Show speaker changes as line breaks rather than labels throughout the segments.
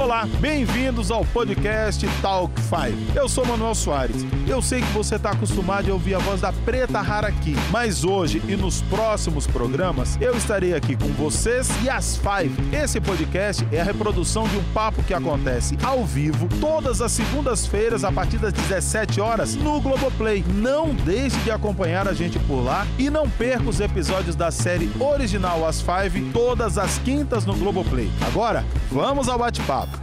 Olá, bem-vindos ao podcast Talk 5. Eu sou Manuel Soares. Eu sei que você está acostumado a ouvir a voz da Preta Rara aqui, mas hoje e nos próximos programas eu estarei aqui com vocês e as Five. Esse podcast é a reprodução de um papo que acontece ao vivo todas as segundas-feiras a partir das 17 horas no Globoplay. Não deixe de acompanhar a gente por lá e não perca os episódios da série original As Five todas as quintas no Globoplay. Agora, vamos ao bate-papo.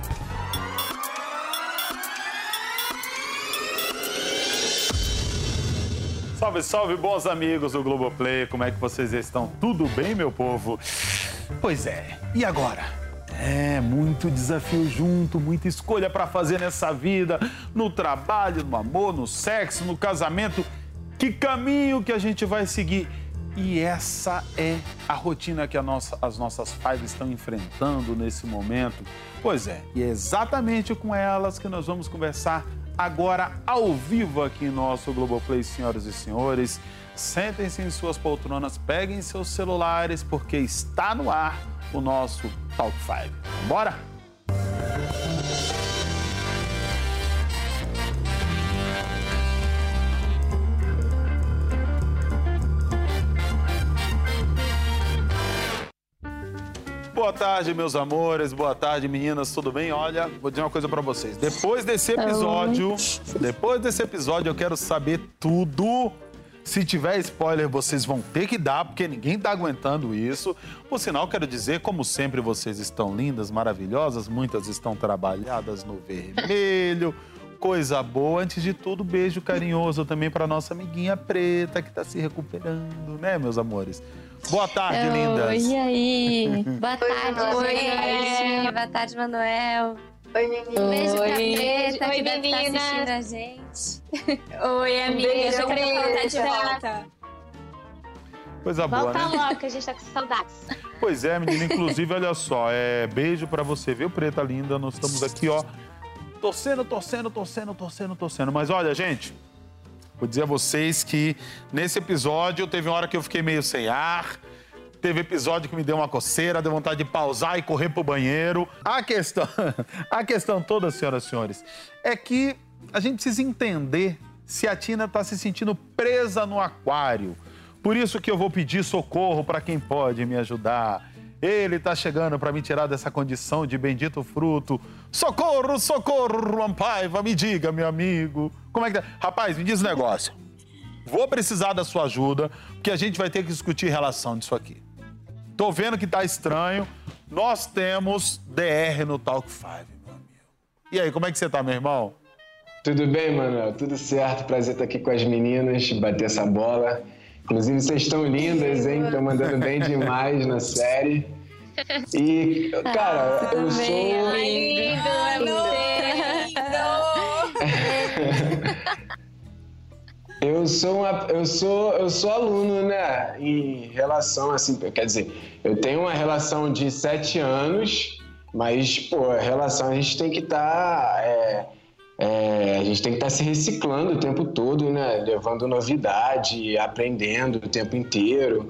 Salve, salve, bons amigos do Globoplay. Como é que vocês estão? Tudo bem, meu povo? Pois é. E agora? É, muito desafio junto, muita escolha para fazer nessa vida, no trabalho, no amor, no sexo, no casamento. Que caminho que a gente vai seguir? E essa é a rotina que nossa, as nossas pais estão enfrentando nesse momento. Pois é, e é exatamente com elas que nós vamos conversar agora ao vivo aqui em nosso Globoplay, senhoras e senhores. Sentem-se em suas poltronas, peguem seus celulares, porque está no ar o nosso Talk 5. Bora? Boa tarde, meus amores. Boa tarde, meninas. Tudo bem? Olha, vou dizer uma coisa para vocês. Depois desse episódio, depois desse episódio, eu quero saber tudo. Se tiver spoiler, vocês vão ter que dar, porque ninguém tá aguentando isso. Por sinal, quero dizer, como sempre, vocês estão lindas, maravilhosas. Muitas estão trabalhadas no vermelho. Coisa boa. Antes de tudo, beijo carinhoso também para nossa amiguinha preta que está se recuperando, né, meus amores? Boa tarde,
Oi,
lindas.
E aí? Boa tarde,
Oi,
gente. Boa tarde, Manuel.
Oi, menina.
Beijo pra
Oi.
Preta,
Oi,
que deve estar
menina.
assistindo a gente.
Oi, amiga.
Beijo,
quero voltar de
Preta.
volta.
Coisa boa,
Volta
né?
logo, que a gente tá com saudades.
Pois é, menina. Inclusive, olha só, é beijo pra você, viu, Preta linda? Nós estamos aqui, ó, torcendo, torcendo, torcendo, torcendo, torcendo. Mas olha, gente, vou dizer a vocês que nesse episódio teve uma hora que eu fiquei meio sem ar. Teve episódio que me deu uma coceira, deu vontade de pausar e correr pro banheiro. A questão, a questão toda, senhoras e senhores, é que a gente precisa entender se a Tina está se sentindo presa no aquário. Por isso que eu vou pedir socorro para quem pode me ajudar. Ele está chegando para me tirar dessa condição de bendito fruto. Socorro, socorro, Juan Paiva, me diga, meu amigo. Como é que tá? Rapaz, me diz um negócio. Vou precisar da sua ajuda, porque a gente vai ter que discutir relação disso aqui. Tô vendo que tá estranho. Nós temos DR no Talk 5, meu amigo. E aí, como é que você tá, meu irmão?
Tudo bem, Manuel? Tudo certo. Prazer estar aqui com as meninas, bater essa bola. Inclusive, vocês estão lindas, hein? Estão mandando bem demais na série. E, cara, eu sou.
lindo, é
Eu sou, uma, eu sou eu sou aluno, né? Em relação assim, quer dizer, eu tenho uma relação de sete anos, mas pô, a relação a gente tem que estar a gente tem que estar se reciclando o tempo todo, né? Levando novidade, aprendendo o tempo inteiro.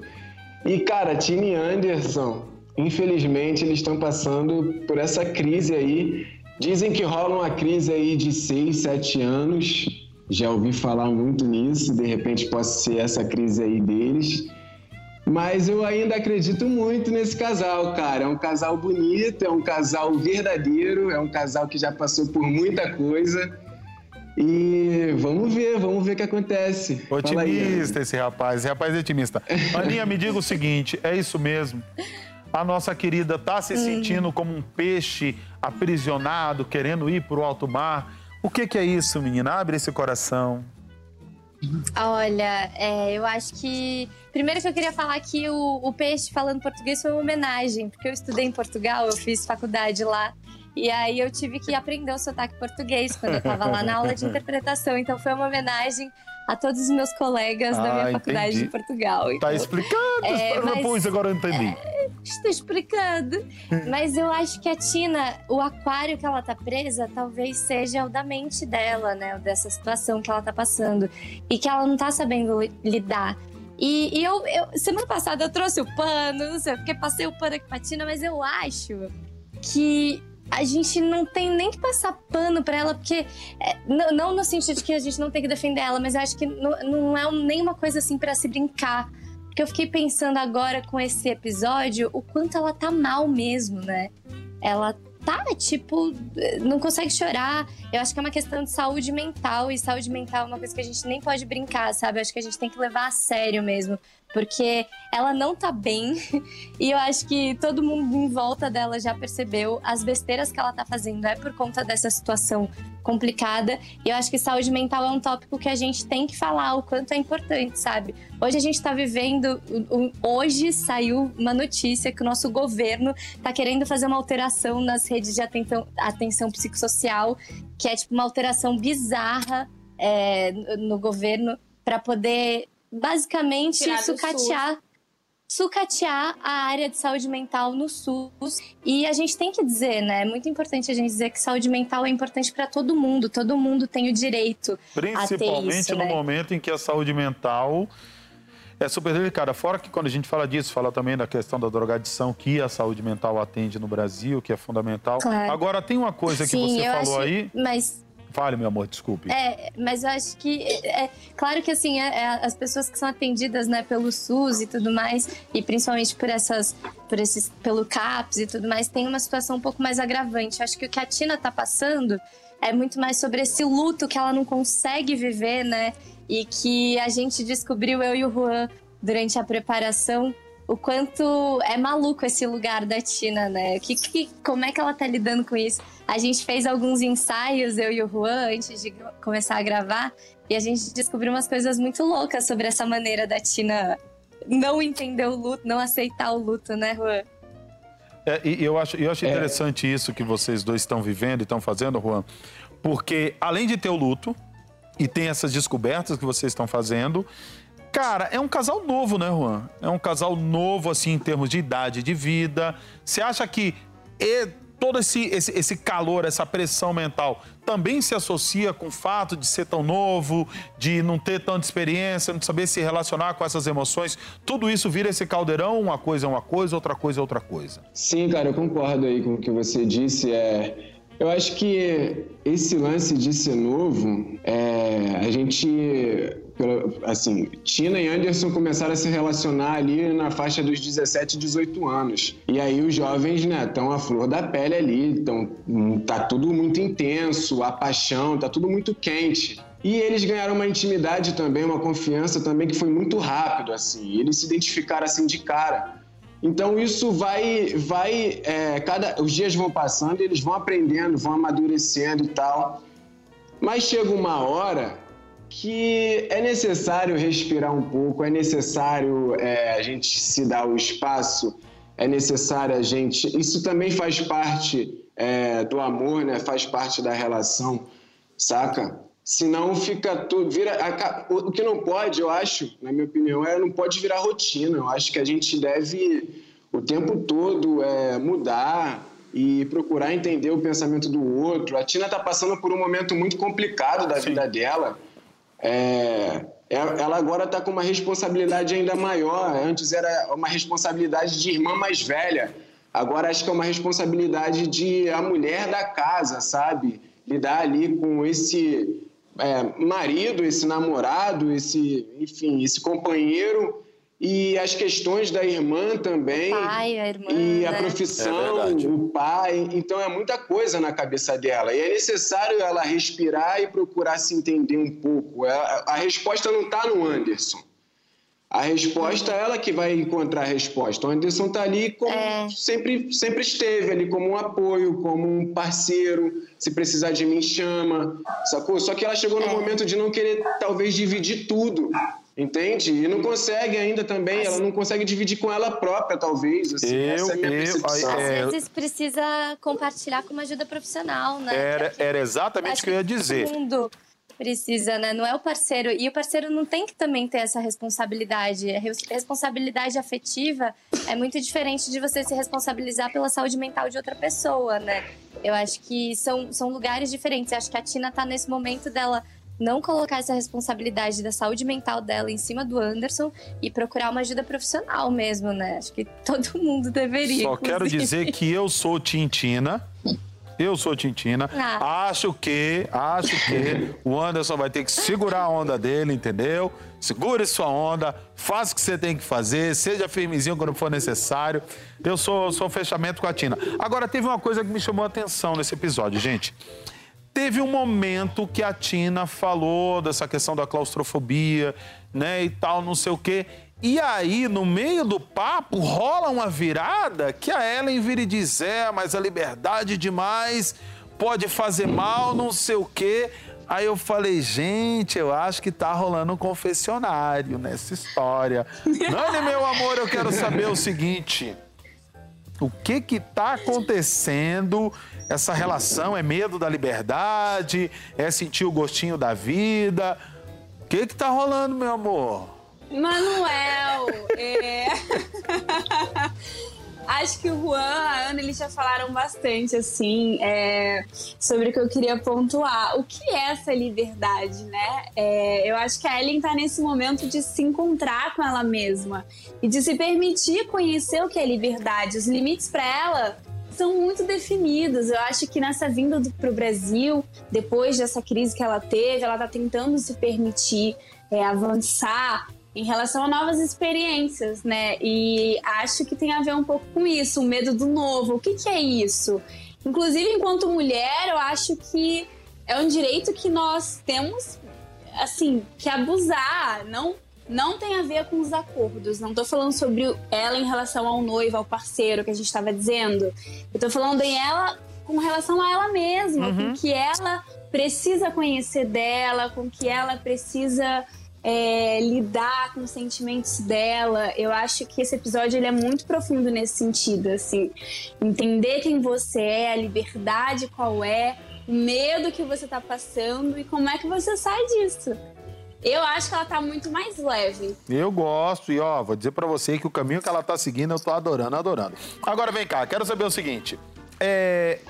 E cara, Tini Anderson, infelizmente eles estão passando por essa crise aí. Dizem que rola uma crise aí de seis, sete anos. Já ouvi falar muito nisso, de repente possa ser essa crise aí deles. Mas eu ainda acredito muito nesse casal, cara. É um casal bonito, é um casal verdadeiro, é um casal que já passou por muita coisa. E vamos ver, vamos ver o que acontece.
Otimista esse rapaz, esse rapaz é otimista. Aninha, me diga o seguinte, é isso mesmo? A nossa querida tá se sentindo como um peixe aprisionado, querendo ir pro alto mar. O que que é isso, menina? Abre esse coração.
Olha, é, eu acho que. Primeiro que eu queria falar que o, o peixe falando português foi uma homenagem, porque eu estudei em Portugal, eu fiz faculdade lá. E aí eu tive que aprender o sotaque português quando eu tava lá na aula de interpretação. Então foi uma homenagem a todos os meus colegas da
Ah,
minha faculdade
entendi.
de Portugal.
Tá
Então,
explicando,
É, mas-
pus, agora eu entendi.
Estou explicando. Mas eu acho que a Tina, o aquário que ela tá presa, talvez seja o da mente dela, né? Dessa situação que ela tá passando. E que ela não tá sabendo li- lidar. E, e eu, eu- semana passada eu trouxe o pano, não sei, porque passei o pano aqui pra Tina, mas eu acho que a gente não tem nem que passar pano pra ela, porque é, não, no sentido de que a gente não tem que defender ela, mas acho que não, não é nenhuma coisa assim para se brincar. Porque eu fiquei pensando agora com esse episódio o quanto ela tá mal mesmo, né? Ela tá, tipo, não consegue chorar. Eu acho que é uma questão de saúde mental, e saúde mental é uma coisa que a gente nem pode brincar, sabe? Eu acho que a gente tem que levar a sério mesmo porque ela não tá bem e eu acho que todo mundo em volta dela já percebeu as besteiras que ela tá fazendo é por conta dessa situação complicada. E eu acho que saúde mental é um tópico que a gente tem que falar o quanto é importante, sabe? Hoje a gente tá vivendo, hoje saiu uma notícia que o nosso governo tá querendo fazer uma alteração nas redes de atenção, atenção psicossocial, que é tipo uma alteração bizarra é, no governo para poder basicamente Tirar sucatear sucatear a área de saúde mental no SUS. E a gente tem que dizer, né? É muito importante a gente dizer que saúde mental é importante para todo mundo. Todo mundo tem o direito
Principalmente
isso,
no
né?
momento em que a saúde mental é super delicada. Fora que quando a gente fala disso, fala também da questão da drogadição que a saúde mental atende no Brasil, que é fundamental.
Claro.
Agora, tem uma coisa que
Sim,
você
eu
falou
acho,
aí...
Mas
Fale, meu amor, desculpe.
É, mas eu acho que é, é claro que assim, é, é, as pessoas que são atendidas, né, pelo SUS e tudo mais, e principalmente por essas por esses pelo CAPS e tudo mais, tem uma situação um pouco mais agravante. Eu acho que o que a Tina tá passando é muito mais sobre esse luto que ela não consegue viver, né? E que a gente descobriu eu e o Juan durante a preparação o quanto é maluco esse lugar da Tina, né? Que, que, como é que ela tá lidando com isso? A gente fez alguns ensaios, eu e o Juan, antes de começar a gravar, e a gente descobriu umas coisas muito loucas sobre essa maneira da Tina não entender o luto, não aceitar o luto, né, Juan?
É, e eu acho, eu acho é. interessante isso que vocês dois estão vivendo e estão fazendo, Juan, porque além de ter o luto, e tem essas descobertas que vocês estão fazendo, Cara, é um casal novo, né, Juan? É um casal novo, assim, em termos de idade de vida. Você acha que todo esse, esse, esse calor, essa pressão mental também se associa com o fato de ser tão novo, de não ter tanta experiência, não saber se relacionar com essas emoções? Tudo isso vira esse caldeirão? Uma coisa é uma coisa, outra coisa é outra coisa.
Sim, cara, eu concordo aí com o que você disse. É eu acho que esse lance de ser novo, é, a gente, assim, Tina e Anderson começaram a se relacionar ali na faixa dos 17, 18 anos. E aí os jovens, né, estão à flor da pele ali, então tá tudo muito intenso, a paixão, tá tudo muito quente. E eles ganharam uma intimidade também, uma confiança também que foi muito rápido, assim. Eles se identificaram assim de cara. Então isso vai, vai, é, cada, os dias vão passando, eles vão aprendendo, vão amadurecendo e tal. Mas chega uma hora que é necessário respirar um pouco, é necessário é, a gente se dar o espaço, é necessário a gente. Isso também faz parte é, do amor, né? Faz parte da relação, saca? Senão fica tudo. Vira, o que não pode, eu acho, na minha opinião, é não pode virar rotina. Eu acho que a gente deve o tempo todo é, mudar e procurar entender o pensamento do outro. A Tina está passando por um momento muito complicado da Sim. vida dela. É, é ela agora está com uma responsabilidade ainda maior. Antes era uma responsabilidade de irmã mais velha. Agora acho que é uma responsabilidade de a mulher da casa, sabe? Lidar ali com esse é, marido, esse namorado, esse, enfim, esse companheiro e as questões da irmã também.
O pai, a irmã.
E
né?
a profissão, é o pai. Então é muita coisa na cabeça dela. E é necessário ela respirar e procurar se entender um pouco. É, a resposta não está no Anderson. A resposta é ela que vai encontrar a resposta. O Anderson está ali como é. sempre, sempre esteve ali como um apoio, como um parceiro. Se precisar de mim, chama, sacou? Só que ela chegou no é. momento de não querer, talvez, dividir tudo. Entende? E não consegue ainda também, ela não consegue dividir com ela própria, talvez. Assim,
eu,
essa é a minha
eu,
percepção.
É, Às vezes precisa compartilhar com uma ajuda profissional, né?
Era, era exatamente o que eu ia dizer.
Mundo Precisa, né? Não é o parceiro. E o parceiro não tem que também ter essa responsabilidade. A responsabilidade afetiva é muito diferente de você se responsabilizar pela saúde mental de outra pessoa, né? Eu acho que são, são lugares diferentes. Eu acho que a Tina tá nesse momento dela não colocar essa responsabilidade da saúde mental dela em cima do Anderson e procurar uma ajuda profissional mesmo, né? Acho que todo mundo deveria.
Só
inclusive.
quero dizer que eu sou Tintina Eu sou Tintina.
Ah.
Acho que, acho que o Anderson vai ter que segurar a onda dele, entendeu? Segure sua onda, faça o que você tem que fazer, seja firmezinho quando for necessário. Eu sou, sou fechamento com a Tina. Agora, teve uma coisa que me chamou a atenção nesse episódio, gente. Teve um momento que a Tina falou dessa questão da claustrofobia, né, e tal, não sei o quê. E aí, no meio do papo, rola uma virada que a Ellen vira e diz: é, mas a liberdade demais pode fazer mal, não sei o quê. Aí eu falei, gente, eu acho que tá rolando um confessionário nessa história. Nani, meu amor, eu quero saber o seguinte. O que que tá acontecendo? Essa relação é medo da liberdade? É sentir o gostinho da vida? O que que tá rolando, meu amor?
Manuel, é... acho que o Juan, a Ana, eles já falaram bastante, assim, é, sobre o que eu queria pontuar. O que é essa liberdade, né? É, eu acho que a Ellen tá nesse momento de se encontrar com ela mesma e de se permitir conhecer o que é liberdade. Os limites para ela são muito definidos. Eu acho que nessa vinda para o Brasil, depois dessa crise que ela teve, ela está tentando se permitir é, avançar em relação a novas experiências, né? E acho que tem a ver um pouco com isso, o medo do novo. O que, que é isso? Inclusive, enquanto mulher, eu acho que é um direito que nós temos, assim, que abusar. Não, não tem a ver com os acordos. Não tô falando sobre ela em relação ao noivo, ao parceiro que a gente estava dizendo. Eu tô falando em ela com relação a ela mesma,
Uhum.
com que ela precisa conhecer dela, com que ela precisa é, lidar com os sentimentos dela. Eu acho que esse episódio ele é muito profundo nesse sentido, assim, entender quem você é, a liberdade qual é, o medo que você tá passando e como é que você sai disso. Eu acho que ela tá muito mais leve.
Eu gosto e ó, vou dizer pra você que o caminho que ela tá seguindo eu tô adorando, adorando. Agora vem cá, quero saber o seguinte. É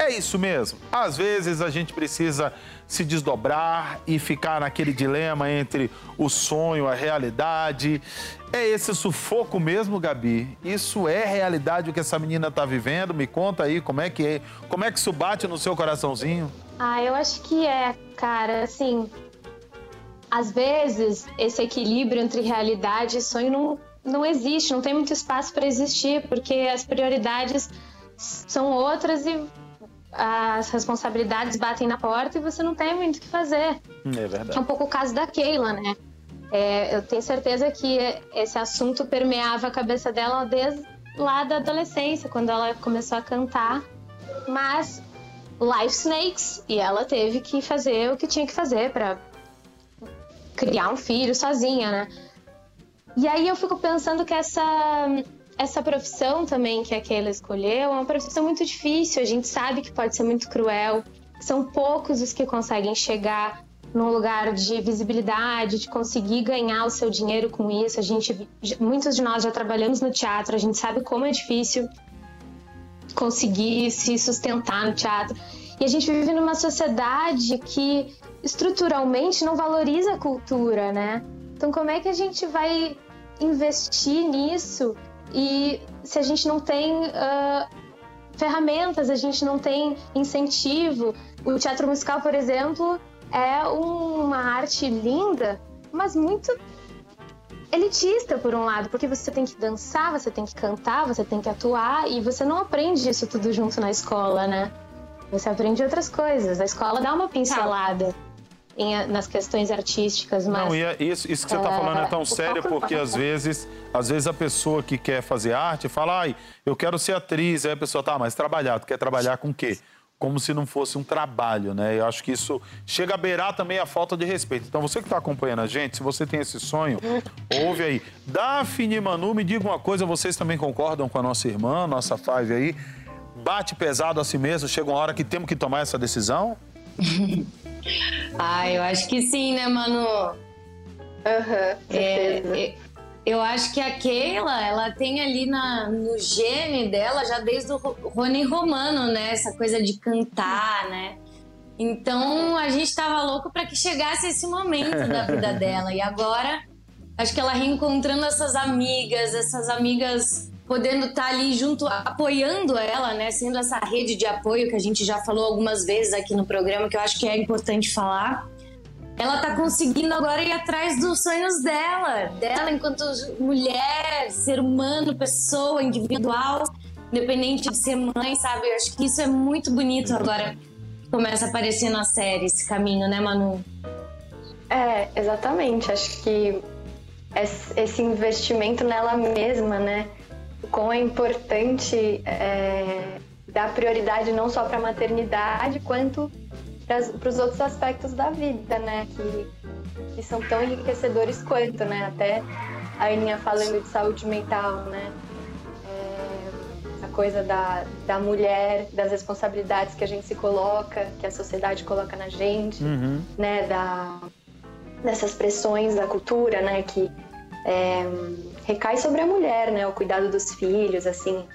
é isso mesmo. Às vezes a gente precisa se desdobrar e ficar naquele dilema entre o sonho, a realidade. É esse sufoco mesmo, Gabi? Isso é realidade o que essa menina tá vivendo? Me conta aí como é que é, como é que isso bate no seu coraçãozinho?
Ah, eu acho que é, cara. Assim, às vezes esse equilíbrio entre realidade e sonho não, não existe, não tem muito espaço para existir, porque as prioridades são outras e as responsabilidades batem na porta e você não tem muito o que fazer.
É
Que é
verdade.
um pouco o caso da Keila, né? É, eu tenho certeza que esse assunto permeava a cabeça dela desde lá da adolescência, quando ela começou a cantar. Mas life snakes e ela teve que fazer o que tinha que fazer para criar um filho sozinha, né? E aí eu fico pensando que essa essa profissão também que a Keila escolheu é uma profissão muito difícil. A gente sabe que pode ser muito cruel. São poucos os que conseguem chegar num lugar de visibilidade, de conseguir ganhar o seu dinheiro com isso. A gente, muitos de nós já trabalhamos no teatro, a gente sabe como é difícil conseguir se sustentar no teatro. E a gente vive numa sociedade que estruturalmente não valoriza a cultura, né? Então, como é que a gente vai investir nisso e se a gente não tem uh, ferramentas, a gente não tem incentivo? O teatro musical, por exemplo, é uma arte linda, mas muito elitista por um lado, porque você tem que dançar, você tem que cantar, você tem que atuar e você não aprende isso tudo junto na escola, né? Você aprende outras coisas. A escola dá uma pincelada em, nas questões artísticas, mas
Não, e é isso, isso que você está
É,
falando é tão sério porque às vezes, às vezes a pessoa que quer fazer arte fala, ai, eu quero ser atriz. Aí a pessoa, tá, mas trabalhar, tu quer trabalhar com o quê? Como se não fosse um trabalho, né? Eu acho que isso chega a beirar também a falta de respeito. Então, você que está acompanhando a gente, se você tem esse sonho, ouve aí. Daphne e Manu, me diga uma coisa, vocês também concordam com a nossa irmã, nossa Five aí? Bate pesado a si mesmo, chega uma hora que temos que tomar essa decisão?
Ah, eu acho que sim, né, Manu?
Aham, certeza.
é, eu acho que a Keila, ela tem ali na, no gene dela, já desde o Ro- Rony Romano, né? Essa coisa de cantar, né? Então a gente tava louco para que chegasse esse momento da vida dela. E agora, acho que ela reencontrando essas amigas, essas amigas podendo estar tá ali junto, apoiando ela, né? Sendo essa rede de apoio que a gente já falou algumas vezes aqui no programa, que eu acho que é importante falar. Ela tá conseguindo agora ir atrás dos sonhos dela, dela enquanto mulher, ser humano, pessoa, individual, independente de ser mãe, sabe? Eu acho que isso é muito bonito agora. Começa a aparecer na série esse caminho, né, Manu?
É, exatamente. Acho que esse investimento nela mesma, né? Como é importante é, dar prioridade não só para a maternidade, quanto para os outros aspectos da vida, né? Que, que são tão enriquecedores quanto, né? Até a Aninha falando de saúde mental, né? É, a coisa da, da mulher, das responsabilidades que a gente se coloca, que a sociedade coloca na gente, uhum. né? Da, dessas pressões da cultura, né? Que é, recai sobre a mulher, né? O cuidado dos filhos, assim.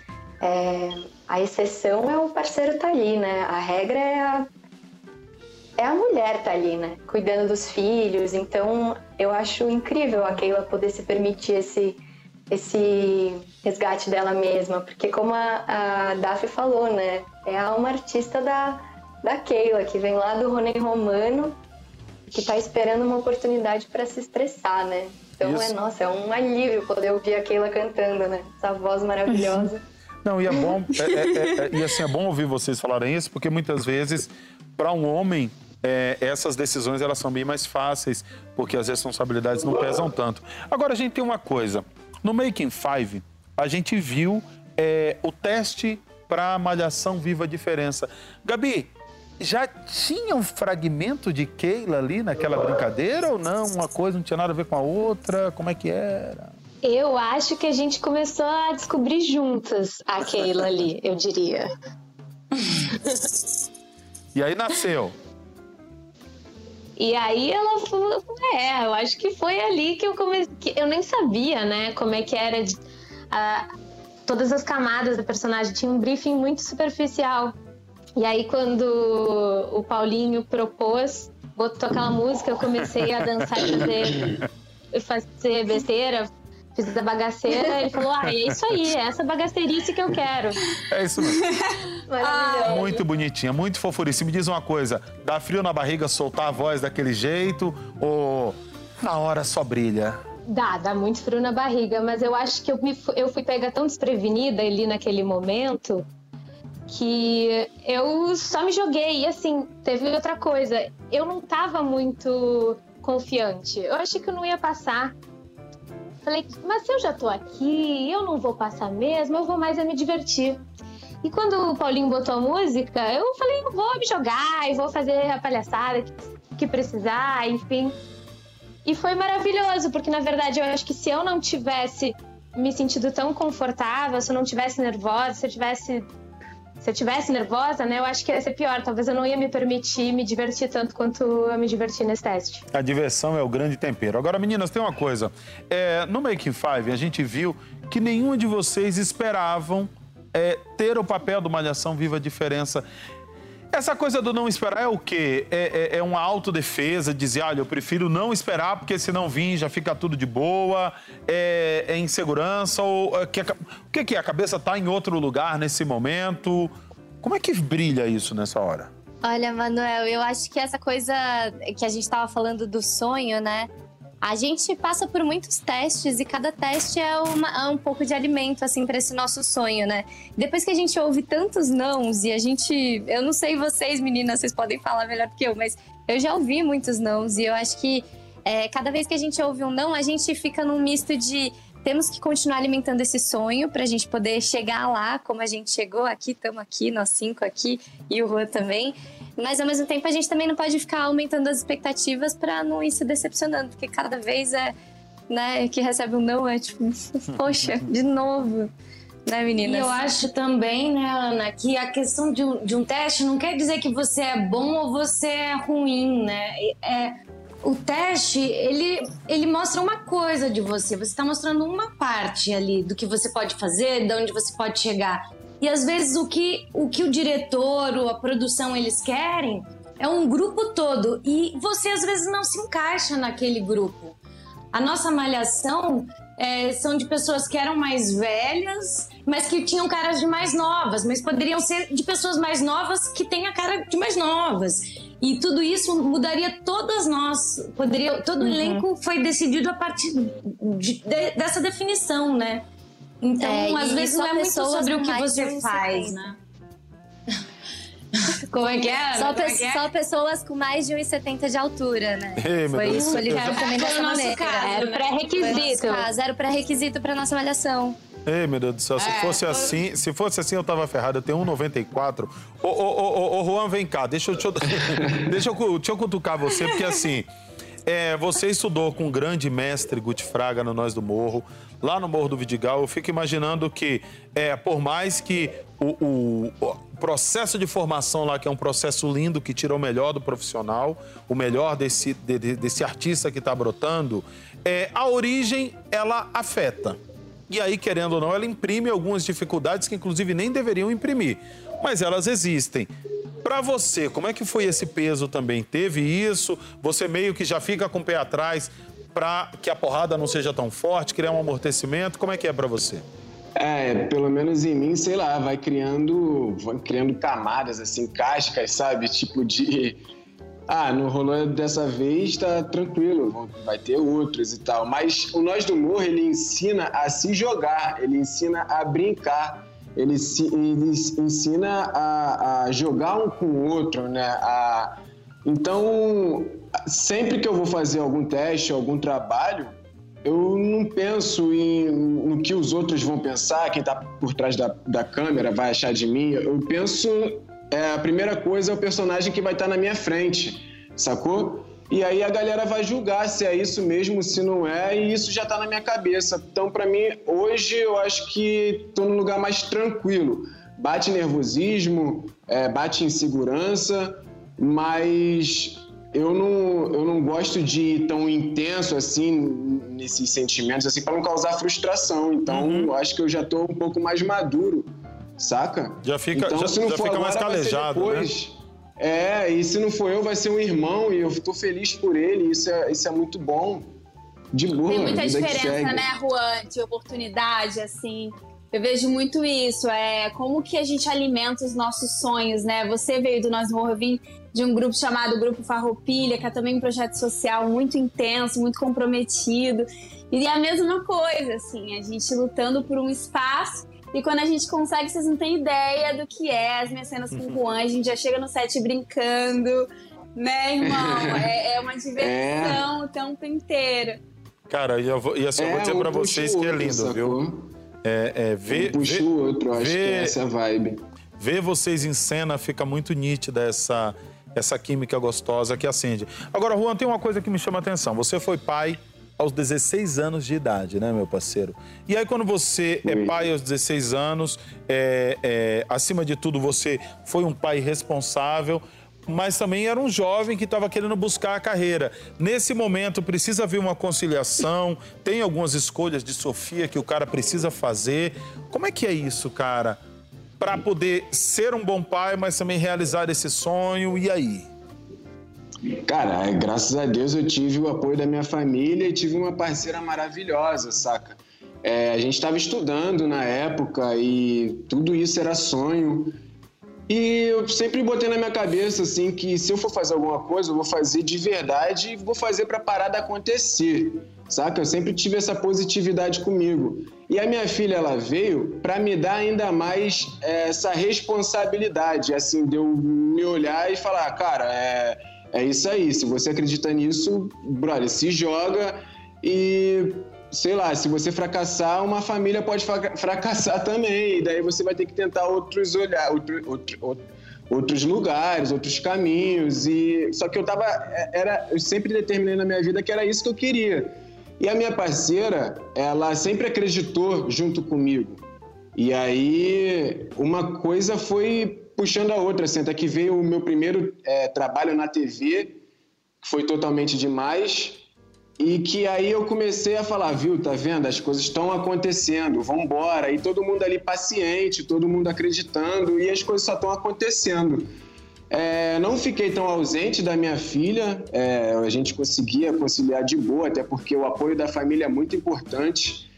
É, a exceção é o parceiro tá ali, né? A regra é a, é a mulher tá ali, né? Cuidando dos filhos. Então, eu acho incrível a Keila poder se permitir esse, esse resgate dela mesma, porque como a, a Daphne falou, né? É uma artista da, da Keila, que vem lá do Rony Romano que está esperando uma oportunidade para se expressar, né? Então Isso. é, nossa, é um alívio poder ouvir a Keila cantando, né? Essa voz maravilhosa.
Não, e é bom, é, é, é, e assim, é bom ouvir vocês falarem isso, porque muitas vezes, para um homem, é, essas decisões elas são bem mais fáceis, porque as responsabilidades não pesam tanto. Agora, a gente tem uma coisa. No Making Five, a gente viu é, o teste para Malhação Viva a Diferença. Gabi, já tinha um fragmento de Keila ali naquela brincadeira ou não? Uma coisa não tinha nada a ver com a outra? Como é que era?
Eu acho que a gente começou a descobrir juntas a Keila ali, eu diria.
e aí nasceu.
E aí ela falou, é, eu acho que foi ali que eu comecei. Eu nem sabia, né, como é que era de, todas as camadas do personagem. Tinha um briefing muito superficial. E aí, quando o Paulinho propôs, botou aquela música, eu comecei a dançar e fazer, fazer besteira, fiz a bagaceira, ele falou: Ah, é isso aí, é essa bagaceirice que eu quero.
É isso mesmo. ah, muito bonitinha, muito fofuríssima. Me diz uma coisa: dá frio na barriga soltar a voz daquele jeito ou na hora só brilha?
Dá, dá muito frio na barriga, mas eu acho que eu, me, eu fui pega tão desprevenida ali naquele momento que eu só me joguei. E assim, teve outra coisa. Eu não tava muito confiante. Eu achei que eu não ia passar. Falei, mas se eu já tô aqui, eu não vou passar mesmo, eu vou mais a me divertir. E quando o Paulinho botou a música, eu falei, eu vou me jogar e vou fazer a palhaçada que precisar, enfim. E foi maravilhoso, porque na verdade eu acho que se eu não tivesse me sentido tão confortável, se eu não tivesse nervosa, se eu tivesse se eu tivesse nervosa, né, eu acho que ia ser pior. Talvez eu não ia me permitir me divertir tanto quanto eu me diverti nesse teste.
A diversão é o grande tempero. Agora, meninas, tem uma coisa. É, no Making Five, a gente viu que nenhuma de vocês esperavam é, ter o papel do Malhação Viva a Diferença. Essa coisa do não esperar é o quê? É, é, é, uma autodefesa, dizer, olha, eu prefiro não esperar, porque se não vir já fica tudo de boa, é, é insegurança, ou é, que, o que, que é? A cabeça está em outro lugar nesse momento? Como é que brilha isso nessa hora?
Olha, Manuel, eu acho que essa coisa que a gente estava falando do sonho, né? A gente passa por muitos testes e cada teste é, uma, é um pouco de alimento, assim, para esse nosso sonho, né? Depois que a gente ouve tantos nãos e a gente. Eu não sei vocês, meninas, vocês podem falar melhor que eu, mas eu já ouvi muitos nãos e eu acho que é, cada vez que a gente ouve um não, a gente fica num misto de temos que continuar alimentando esse sonho para a gente poder chegar lá como a gente chegou aqui, estamos aqui, nós cinco aqui e o Juan também. Mas ao mesmo tempo a gente também não pode ficar aumentando as expectativas para não ir se decepcionando, porque cada vez é, né, que recebe um não é tipo, poxa, de novo. Né, meninas?
E eu acho também, né, Ana, que a questão de um, de um teste não quer dizer que você é bom ou você é ruim, né? É, o teste, ele, ele mostra uma coisa de você. Você está mostrando uma parte ali do que você pode fazer, de onde você pode chegar. E às vezes o que o, que o diretor ou a produção eles querem é um grupo todo e você às vezes não se encaixa naquele grupo. A nossa malhação é, são de pessoas que eram mais velhas mas que tinham caras de mais novas, mas poderiam ser de pessoas mais novas que têm a cara de mais novas. E tudo isso mudaria todas nós, poderia, todo uhum. o elenco foi decidido a partir de, de, dessa definição, né? Então, é, às vezes não é muito sobre o que você faz, né? Como é que é?
Só,
pe
é é? só pessoas com mais de 1,70 de altura, né? Ei, Foi isso escolhido também dessa maneira.
Caso, era pré-requisito.
Era o pré-requisito para nossa avaliação.
Ei, meu Deus do céu, se é, fosse assim, se fosse assim, eu tava ferrado. Eu tenho 1,94. Ô, ô, ô, ô, Juan, vem cá, deixa eu, deixa, eu, deixa, eu, deixa eu cutucar você, porque assim. É, você estudou com o grande mestre Guti Fraga no Nós do Morro, lá no Morro do Vidigal. Eu fico imaginando que, é, por mais que o, o, o, processo de formação lá, que é um processo lindo, que tira o melhor do profissional, o melhor desse, de, desse artista que está brotando, é, a origem, ela afeta. E aí, querendo ou não, ela imprime algumas dificuldades que, inclusive, nem deveriam imprimir. Mas elas existem. Para você, como é que foi esse peso também? Teve isso? Você meio que já fica com o pé atrás para que a porrada não seja tão forte, criar um amortecimento? Como é que é para você?
É, pelo menos em mim, sei lá, vai criando, vai criando camadas assim, cascas, sabe? Tipo de ah, não rolou dessa vez, tá tranquilo, vai ter outros e tal. Mas o Nós do Morro, ele ensina a se jogar, ele ensina a brincar ele, ele ensina a, a, jogar um com o outro, né? A, então, sempre que eu vou fazer algum teste, algum trabalho, eu não penso em, no que os outros vão pensar, quem está por trás da, da câmera vai achar de mim. Eu penso, é, a primeira coisa é o personagem que vai estar tá na minha frente, sacou? E aí a galera vai julgar se é isso mesmo, se não é, e isso já está na minha cabeça. Então, para mim, hoje eu acho que estou num lugar mais tranquilo. Bate nervosismo, é, bate insegurança, mas eu não, eu não gosto de ir tão intenso assim nesses sentimentos, assim, para não causar frustração. Então, uhum. eu acho que eu já estou um pouco mais maduro, saca?
Já fica, então, já, já fica agora, mais calejado, né? depois, né?
É, e se não for eu, vai ser um irmão, e eu tô feliz por ele, isso é, isso é muito bom. De boa.
Tem muita diferença, né, Juan, de oportunidade, assim. Eu vejo muito isso, é como que a gente alimenta os nossos sonhos, né? Você veio do Nós Morro, eu vim de um grupo chamado Grupo Farroupilha, que é também um projeto social muito intenso, muito comprometido. E é a mesma coisa, assim, a gente lutando por um espaço e quando a gente consegue, vocês não têm ideia do que é as minhas cenas com o Juan. A gente já chega no set brincando, né, irmão? É, é uma diversão é. o tempo inteiro.
Cara, e, eu vou, e assim, é, eu vou dizer um pra vocês que é lindo, sacou? viu? É, é, ver,
um puxa o outro, acho ver, que é essa vibe.
Ver vocês em cena fica muito nítida essa, essa química gostosa que acende. Agora, Juan, tem uma coisa que me chama a atenção. Você foi pai aos 16 anos de idade, né, meu parceiro? E aí, quando você é pai aos 16 anos, é, é, acima de tudo, você foi um pai responsável, mas também era um jovem que estava querendo buscar a carreira. Nesse momento, precisa haver uma conciliação, tem algumas escolhas de Sofia que o cara precisa fazer. Como é que é isso, cara? Para poder ser um bom pai, mas também realizar esse sonho, e aí?
Cara, graças a Deus eu tive o apoio da minha família e tive uma parceira maravilhosa, saca? É, a gente estava estudando na época e tudo isso era sonho. E eu sempre botei na minha cabeça assim que se eu for fazer alguma coisa, eu vou fazer de verdade e vou fazer para parar de acontecer, saca? Eu sempre tive essa positividade comigo. E a minha filha ela veio para me dar ainda mais é, essa responsabilidade, assim, de eu me olhar e falar, cara, é é isso aí. Se você acredita nisso, brother, se joga e sei lá, se você fracassar, uma família pode fracassar também. E daí você vai ter que tentar outros olhar, outro, outro, outros lugares, outros caminhos. E só que eu tava era eu sempre determinei na minha vida que era isso que eu queria. E a minha parceira, ela sempre acreditou junto comigo. E aí uma coisa foi puxando a outra, assim, até que veio o meu primeiro é, trabalho na TV, que foi totalmente demais, e que aí eu comecei a falar, viu, tá vendo? As coisas estão acontecendo, vambora. E todo mundo ali paciente, todo mundo acreditando, e as coisas só estão acontecendo. É, não fiquei tão ausente da minha filha, é, a gente conseguia conciliar de boa, até porque o apoio da família é muito importante.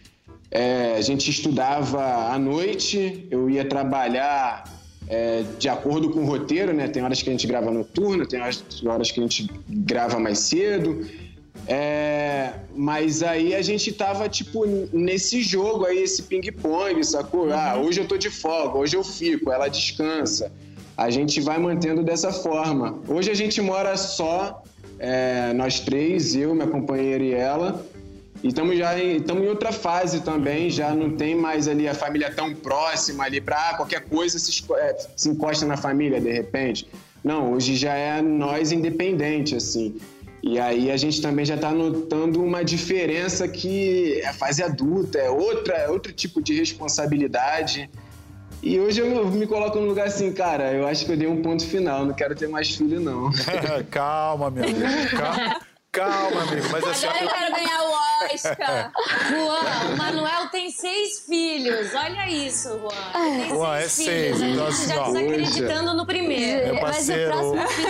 é, a gente estudava à noite, eu ia trabalhar é, de acordo com o roteiro, né? Tem horas que a gente grava noturno, tem horas que a gente grava mais cedo. É, mas aí a gente tava, tipo, nesse jogo aí, esse ping-pong, sacou? Ah, uhum. hoje eu tô de folga, hoje eu fico, ela descansa. A gente vai mantendo dessa forma. Hoje a gente mora só, é, nós três, eu, minha companheira e ela. E estamos já em, estamos em outra fase também, já não tem mais ali a família tão próxima ali para ah, qualquer coisa se, é, se encosta na família de repente. Não, hoje já é nós independente, assim. E aí a gente também já está notando uma diferença que é fase adulta, é outra, é outro tipo de responsabilidade. E hoje eu me coloco num lugar assim, cara, eu acho que eu dei um ponto final, não quero ter mais filho, não.
Calma, meu amigo. Calma. Calma, amigo. Mas
assim, Agora eu quero ganhar o Oscar. Juan, o Manuel tem seis filhos. Olha isso, Juan.
Juan, é seis. Filhos.
Então, assim, já desacreditando no primeiro.
Meu parceiro,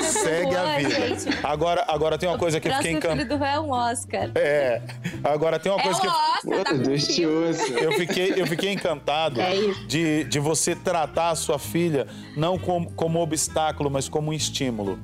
segue Juan, a vida. Gente, agora, agora tem uma coisa que eu fiquei encantado.
O filho do Juan é um Oscar.
É. Agora tem uma coisa
é
que...
Oscar, tá
Deus te ouça.
Eu fiquei, eu fiquei encantado é de, de você tratar a sua filha não como, como obstáculo, mas como um estímulo.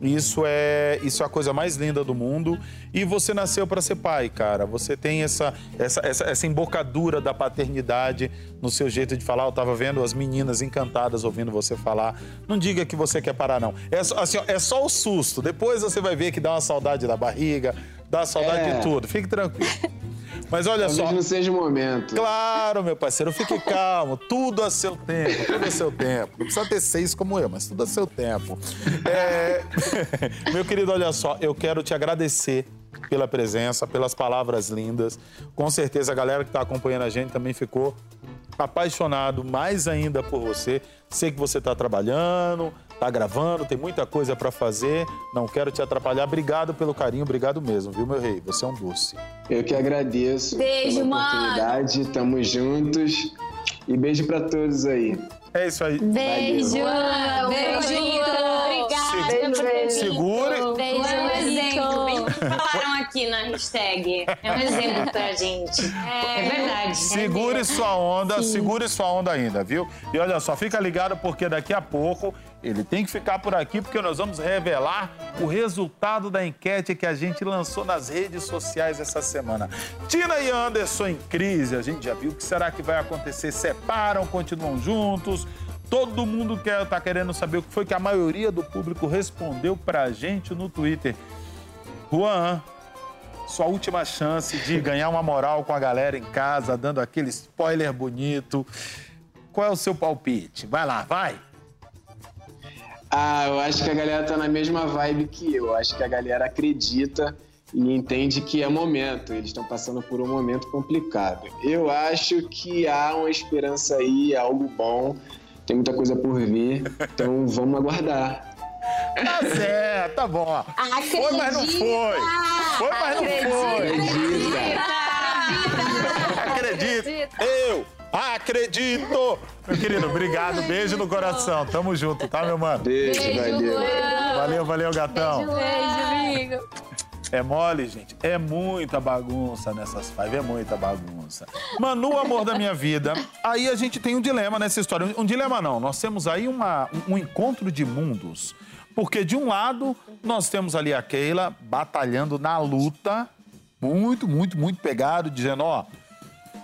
Isso é, isso é a coisa mais linda do mundo. E você nasceu para ser pai, cara. Você tem essa, essa, essa, essa, embocadura da paternidade no seu jeito de falar. Eu tava vendo as meninas encantadas ouvindo você falar. Não diga que você quer parar, não. É, assim, é só o susto. Depois você vai ver que dá uma saudade da barriga, dá saudade é. de tudo. Fique tranquilo. Mas olha
Talvez
só.
não seja o momento.
Claro, meu parceiro, fique calmo. Tudo a seu tempo, tudo a seu tempo. Não precisa ter seis como eu, mas tudo a seu tempo. É... meu querido, olha só, eu quero te agradecer pela presença, pelas palavras lindas. Com certeza a galera que está acompanhando a gente também ficou apaixonado mais ainda por você. Sei que você está trabalhando, tá gravando, tem muita coisa para fazer. Não quero te atrapalhar. Obrigado pelo carinho, obrigado mesmo, viu, meu rei? Você é um doce.
Eu que agradeço.
Beijo,
pela oportunidade.
mano.
Tamo juntos. E beijo para todos aí.
É isso aí.
Beijo.
Beijo.
Obrigada.
Beijo. Segure.
Beijo. É um exemplo. Bem que falaram aqui na hashtag. É um exemplo pra gente. É, é verdade.
Segure sua onda, Sim. segure sua onda ainda, viu? E olha só, fica ligado porque daqui a pouco ele tem que ficar por aqui porque nós vamos revelar o resultado da enquete que a gente lançou nas redes sociais essa semana. Tina e Anderson em crise, a gente já viu o que será que vai acontecer? Separam, continuam juntos? Todo mundo quer, tá querendo saber o que foi que a maioria do público respondeu pra gente no Twitter. Juan, sua última chance de ganhar uma moral com a galera em casa, dando aquele spoiler bonito. Qual é o seu palpite? Vai lá, vai!
Ah, eu acho que a galera tá na mesma vibe que eu. Acho que a galera acredita e entende que é momento. Eles estão passando por um momento complicado. Eu acho que há uma esperança aí, algo bom. Tem muita coisa por vir. Então vamos aguardar.
Tá certo, tá bom.
Acredita.
Foi, mas não foi. Foi, mas não foi.
Acredita.
Acredito. Meu querido, obrigado. Beijo no coração. Tamo junto, tá, meu mano?
Beijo, valeu.
Valeu, valeu, gatão.
Beijo, beijo, amigo.
É mole, gente? É muita bagunça nessas five, é muita bagunça. Manu, amor da minha vida. Aí a gente tem um dilema nessa história. Um dilema não, nós temos aí uma, um encontro de mundos. Porque de um lado, nós temos ali a Keila batalhando na luta, muito, muito, muito pegado, dizendo, ó,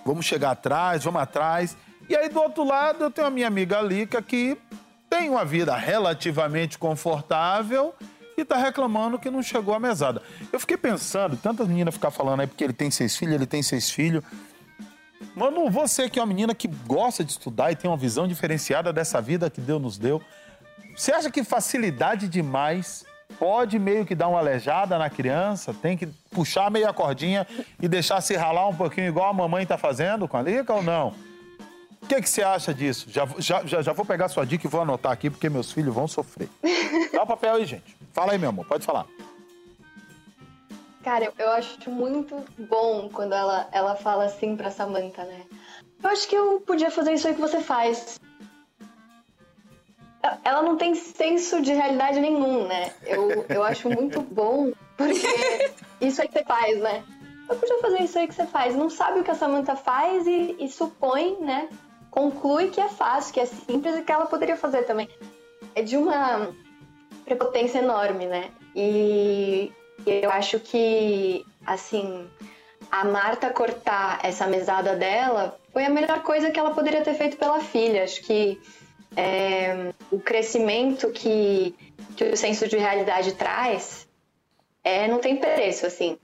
vamos chegar atrás, vamos atrás. E aí do outro lado, eu tenho a minha amiga Lica que tem uma vida relativamente confortável e tá reclamando que não chegou à mesada. Eu fiquei pensando, tantas meninas ficar falando aí porque ele tem seis filhos, ele tem seis filhos. Mano, você que é uma menina que gosta de estudar e tem uma visão diferenciada dessa vida que Deus nos deu, você acha que facilidade demais pode meio que dar uma aleijada na criança? Tem que puxar meio a cordinha e deixar se ralar um pouquinho igual a mamãe tá fazendo com a Lica ou não? O que, que você acha disso? Já, já, já, vou pegar sua dica e vou anotar aqui, porque meus filhos vão sofrer. Dá o papel aí, gente. Fala aí, meu amor, pode falar.
Cara, eu acho muito bom quando ela, ela fala assim pra Samantha, né? Eu acho que eu podia fazer isso aí que você faz. Ela não tem senso de realidade nenhum, né? Eu, eu acho muito bom, porque isso aí que você faz, né?
eu podia fazer isso aí que você faz. Não sabe o que a Samantha faz e, e supõe, né? Conclui que é fácil, que é simples e que ela poderia fazer também. É de uma prepotência enorme, né? E eu acho que, assim, a Marta cortar essa mesada dela foi a melhor coisa que ela poderia ter feito pela filha. Acho que é, o crescimento que, que o senso de realidade traz é, não tem preço, assim.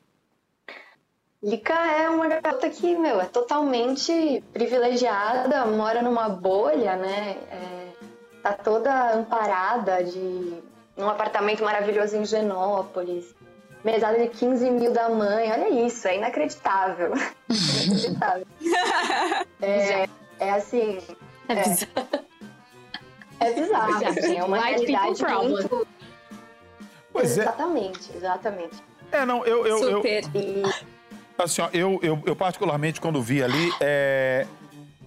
Lika é uma garota que, meu, é totalmente privilegiada, mora numa bolha, né? É, tá toda amparada de um apartamento maravilhoso em Genópolis. Mesada de 15 mil da mãe, olha isso, é inacreditável. inacreditável. é, é assim.
É bizarro.
É bizarro, assim, é uma
White people
realidade
problem.
muito.
Pois é.
Exatamente, exatamente.
É, não, eu, eu, eu,
Super.
E
assim, ó, eu, eu, eu particularmente, quando vi ali, é,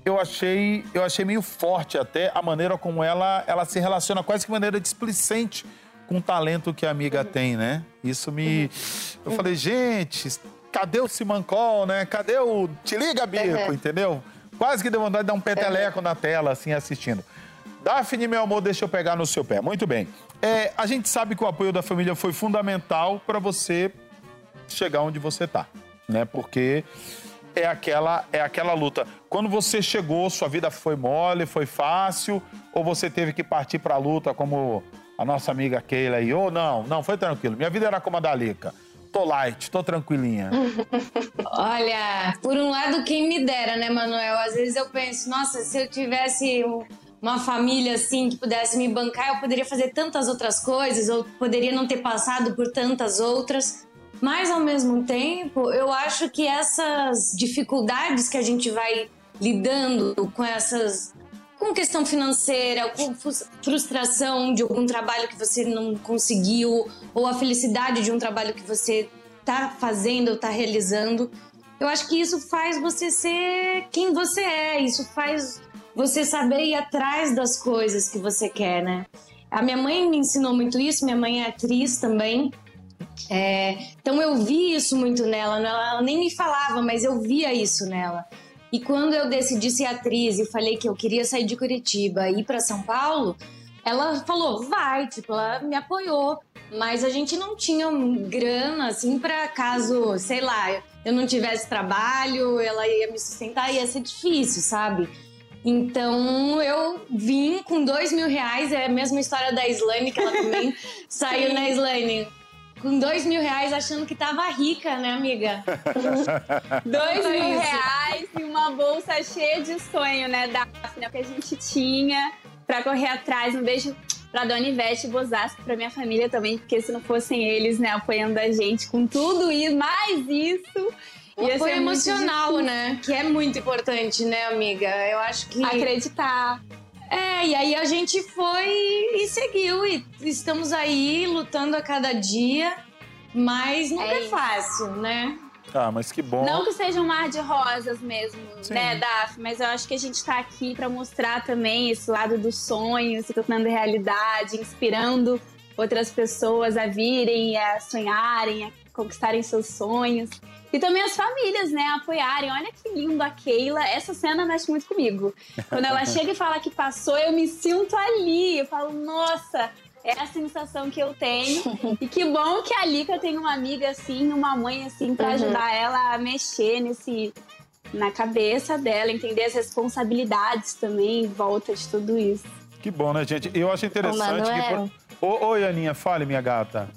eu, achei, eu achei meio forte até a maneira como ela, ela se relaciona quase que de maneira displicente com o talento que a amiga tem, né? Isso me... Eu falei, gente, cadê o Simancol, né? Cadê o... Te liga, Bico,
Uhum.
entendeu? Quase que deu vontade de dar um peteleco na tela, assim, assistindo. Daphne, meu amor, deixa eu pegar no seu pé. Muito bem. É, a gente sabe que o apoio da família foi fundamental para você chegar onde você tá, né? Porque é aquela é aquela luta. Quando você chegou, sua vida foi mole, foi fácil, ou você teve que partir para a luta como a nossa amiga Keila aí? Ou não, não, foi tranquilo. Minha vida era como a da Lica. Tô light, tô tranquilinha.
Olha, por um lado, quem me dera, né, Manuel? Às vezes eu penso, nossa, se eu tivesse uma família assim que pudesse me bancar, eu poderia fazer tantas outras coisas, ou poderia não ter passado por tantas outras. Mas ao mesmo tempo, eu acho que essas dificuldades que a gente vai lidando com essas com questão financeira, com frustração de algum trabalho que você não conseguiu, ou a felicidade de um trabalho que você tá fazendo ou tá realizando. Eu acho que isso faz você ser quem você é, isso faz você saber ir atrás das coisas que você quer, né? A minha mãe me ensinou muito isso, minha mãe é atriz também. É, então eu vi isso muito nela, ela, ela nem me falava, mas eu via isso nela. E quando eu decidi ser atriz e falei que eu queria sair de Curitiba e ir para São Paulo, ela falou, vai, tipo, ela me apoiou. Mas a gente não tinha grana, assim, para caso, sei lá, eu não tivesse trabalho, ela ia me sustentar, ia ser difícil, sabe? Então eu vim com dois mil reais, é a mesma história da Slane, que ela também saiu na Slane. Com dois mil reais achando que tava rica, né, amiga?
Dois mil reais e uma bolsa cheia de sonho, né, Daphne? Que a gente tinha pra correr atrás. Um beijo pra Dona Ivete e Bosasco, pra minha família também, porque se não fossem eles, né, apoiando a gente com tudo isso, mais isso.
O
ia
apoio
muito
emocional,
difícil
né? Que é muito importante, né, amiga? Eu acho que.
Acreditar.
É, e aí a gente foi e seguiu. E estamos aí lutando a cada dia. Mas nunca
É
é, fácil, né?
Ah, mas que bom.
Não que seja um mar de rosas mesmo,
Sim.
né, Daf? Mas eu acho que a gente tá aqui pra mostrar também esse lado do sonho, se tornando realidade, inspirando outras pessoas a virem, a sonharem, a conquistarem seus sonhos. E também as famílias, né, apoiarem. Olha que lindo a Keila. Essa cena mexe muito comigo. Quando ela chega e fala que passou, eu me sinto ali. Eu falo, nossa, é a sensação que eu tenho. E que bom que a Lika tem uma amiga assim, uma mãe assim, pra
Uhum.
ajudar ela a mexer nesse. Na cabeça dela, entender as responsabilidades também em volta de tudo isso.
Que bom, né, gente? Eu acho interessante que.
Manuel.
por- Ô, Oi, Aninha, fale, minha gata.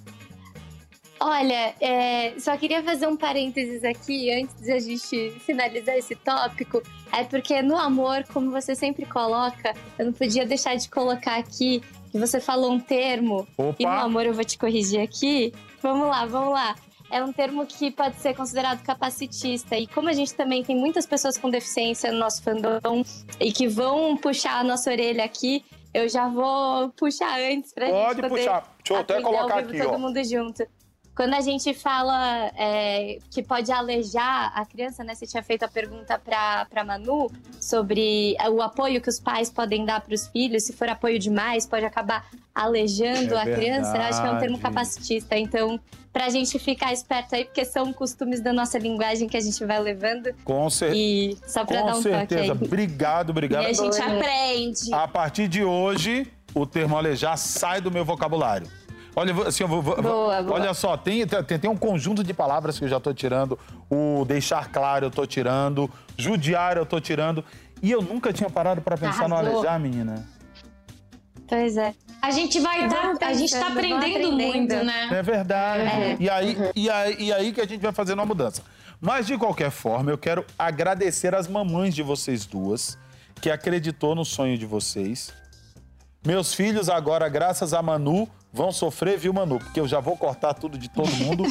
Olha, é, só queria fazer um parênteses aqui antes de a gente finalizar esse tópico. É porque no amor, como você sempre coloca, eu não podia deixar de colocar aqui que você falou um termo. E no
Opa!
amor eu vou te corrigir aqui. Vamos lá, vamos lá. É um termo que pode ser considerado capacitista. E como a gente também tem muitas pessoas com deficiência no nosso fandom e que vão puxar a nossa orelha aqui, eu já vou puxar antes pra
Pode
gente poder
puxar. Deixa eu até colocar aqui,
todo
ó.
mundo junto. Quando a gente fala é, que pode alejar a criança, né? Você tinha feito a pergunta para Manu sobre o apoio que os pais podem dar para os filhos. Se for apoio demais, pode acabar alejando
É
a criança. Eu acho que é um termo capacitista. Então, pra gente ficar esperto aí, porque são costumes da nossa linguagem que a gente vai levando.
Com, cer
E só pra dar um toque
certeza.
aí.
Obrigado, obrigado.
E a gente aprende.
A partir de hoje, o termo alejar sai do meu vocabulário. Olha, assim, eu vou, vou-
Boa, boa.
olha só, tem, tem, tem um conjunto de palavras que eu já tô tirando. O deixar claro eu tô tirando. Judiar eu tô tirando. E eu nunca tinha parado para pensar no
Arrasou.
alejar, menina.
Pois é.
A gente vai tá,
Vamos
a gente tá aprendendo,
aprendendo.
muito, né?
É verdade.
É.
E, aí, e, aí, e aí que a gente vai fazendo uma mudança. Mas, de qualquer forma, eu quero agradecer as mamães de vocês duas, que acreditou no sonho de vocês. Meus filhos agora, graças a Manu, vão sofrer, viu, Manu? Porque eu já vou cortar tudo de todo mundo,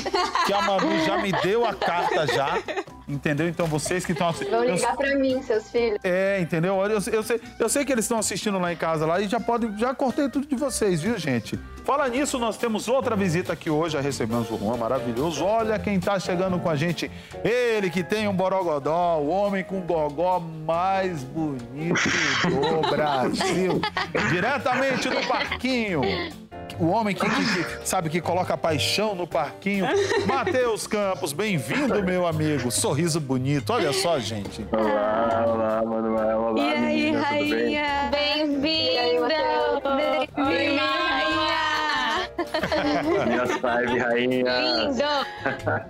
que a Manu já me deu a carta já, entendeu? Então, vocês que estão...
Vão ligar pra mim, seus filhos.
É, entendeu? Olha, eu, eu sei, eu sei que eles estão assistindo lá em casa lá e já pode, já cortei tudo de vocês, viu, gente? Fala nisso, nós temos outra visita aqui hoje, já recebemos o Juan, maravilhoso. Olha quem tá chegando com a gente, ele que tem um borogodó, o homem com o gogó mais bonito do Brasil, diretamente do parquinho. O homem que, que- que, sabe que coloca paixão no parquinho. Matheus Campos, bem-vindo, meu amigo. Sorriso bonito. Olha só, gente.
Olá, olá, Manuel. Olá,
E aí,
menina,
rainha?
Bem-vindo!
Minhas five rainhas.
Lindo!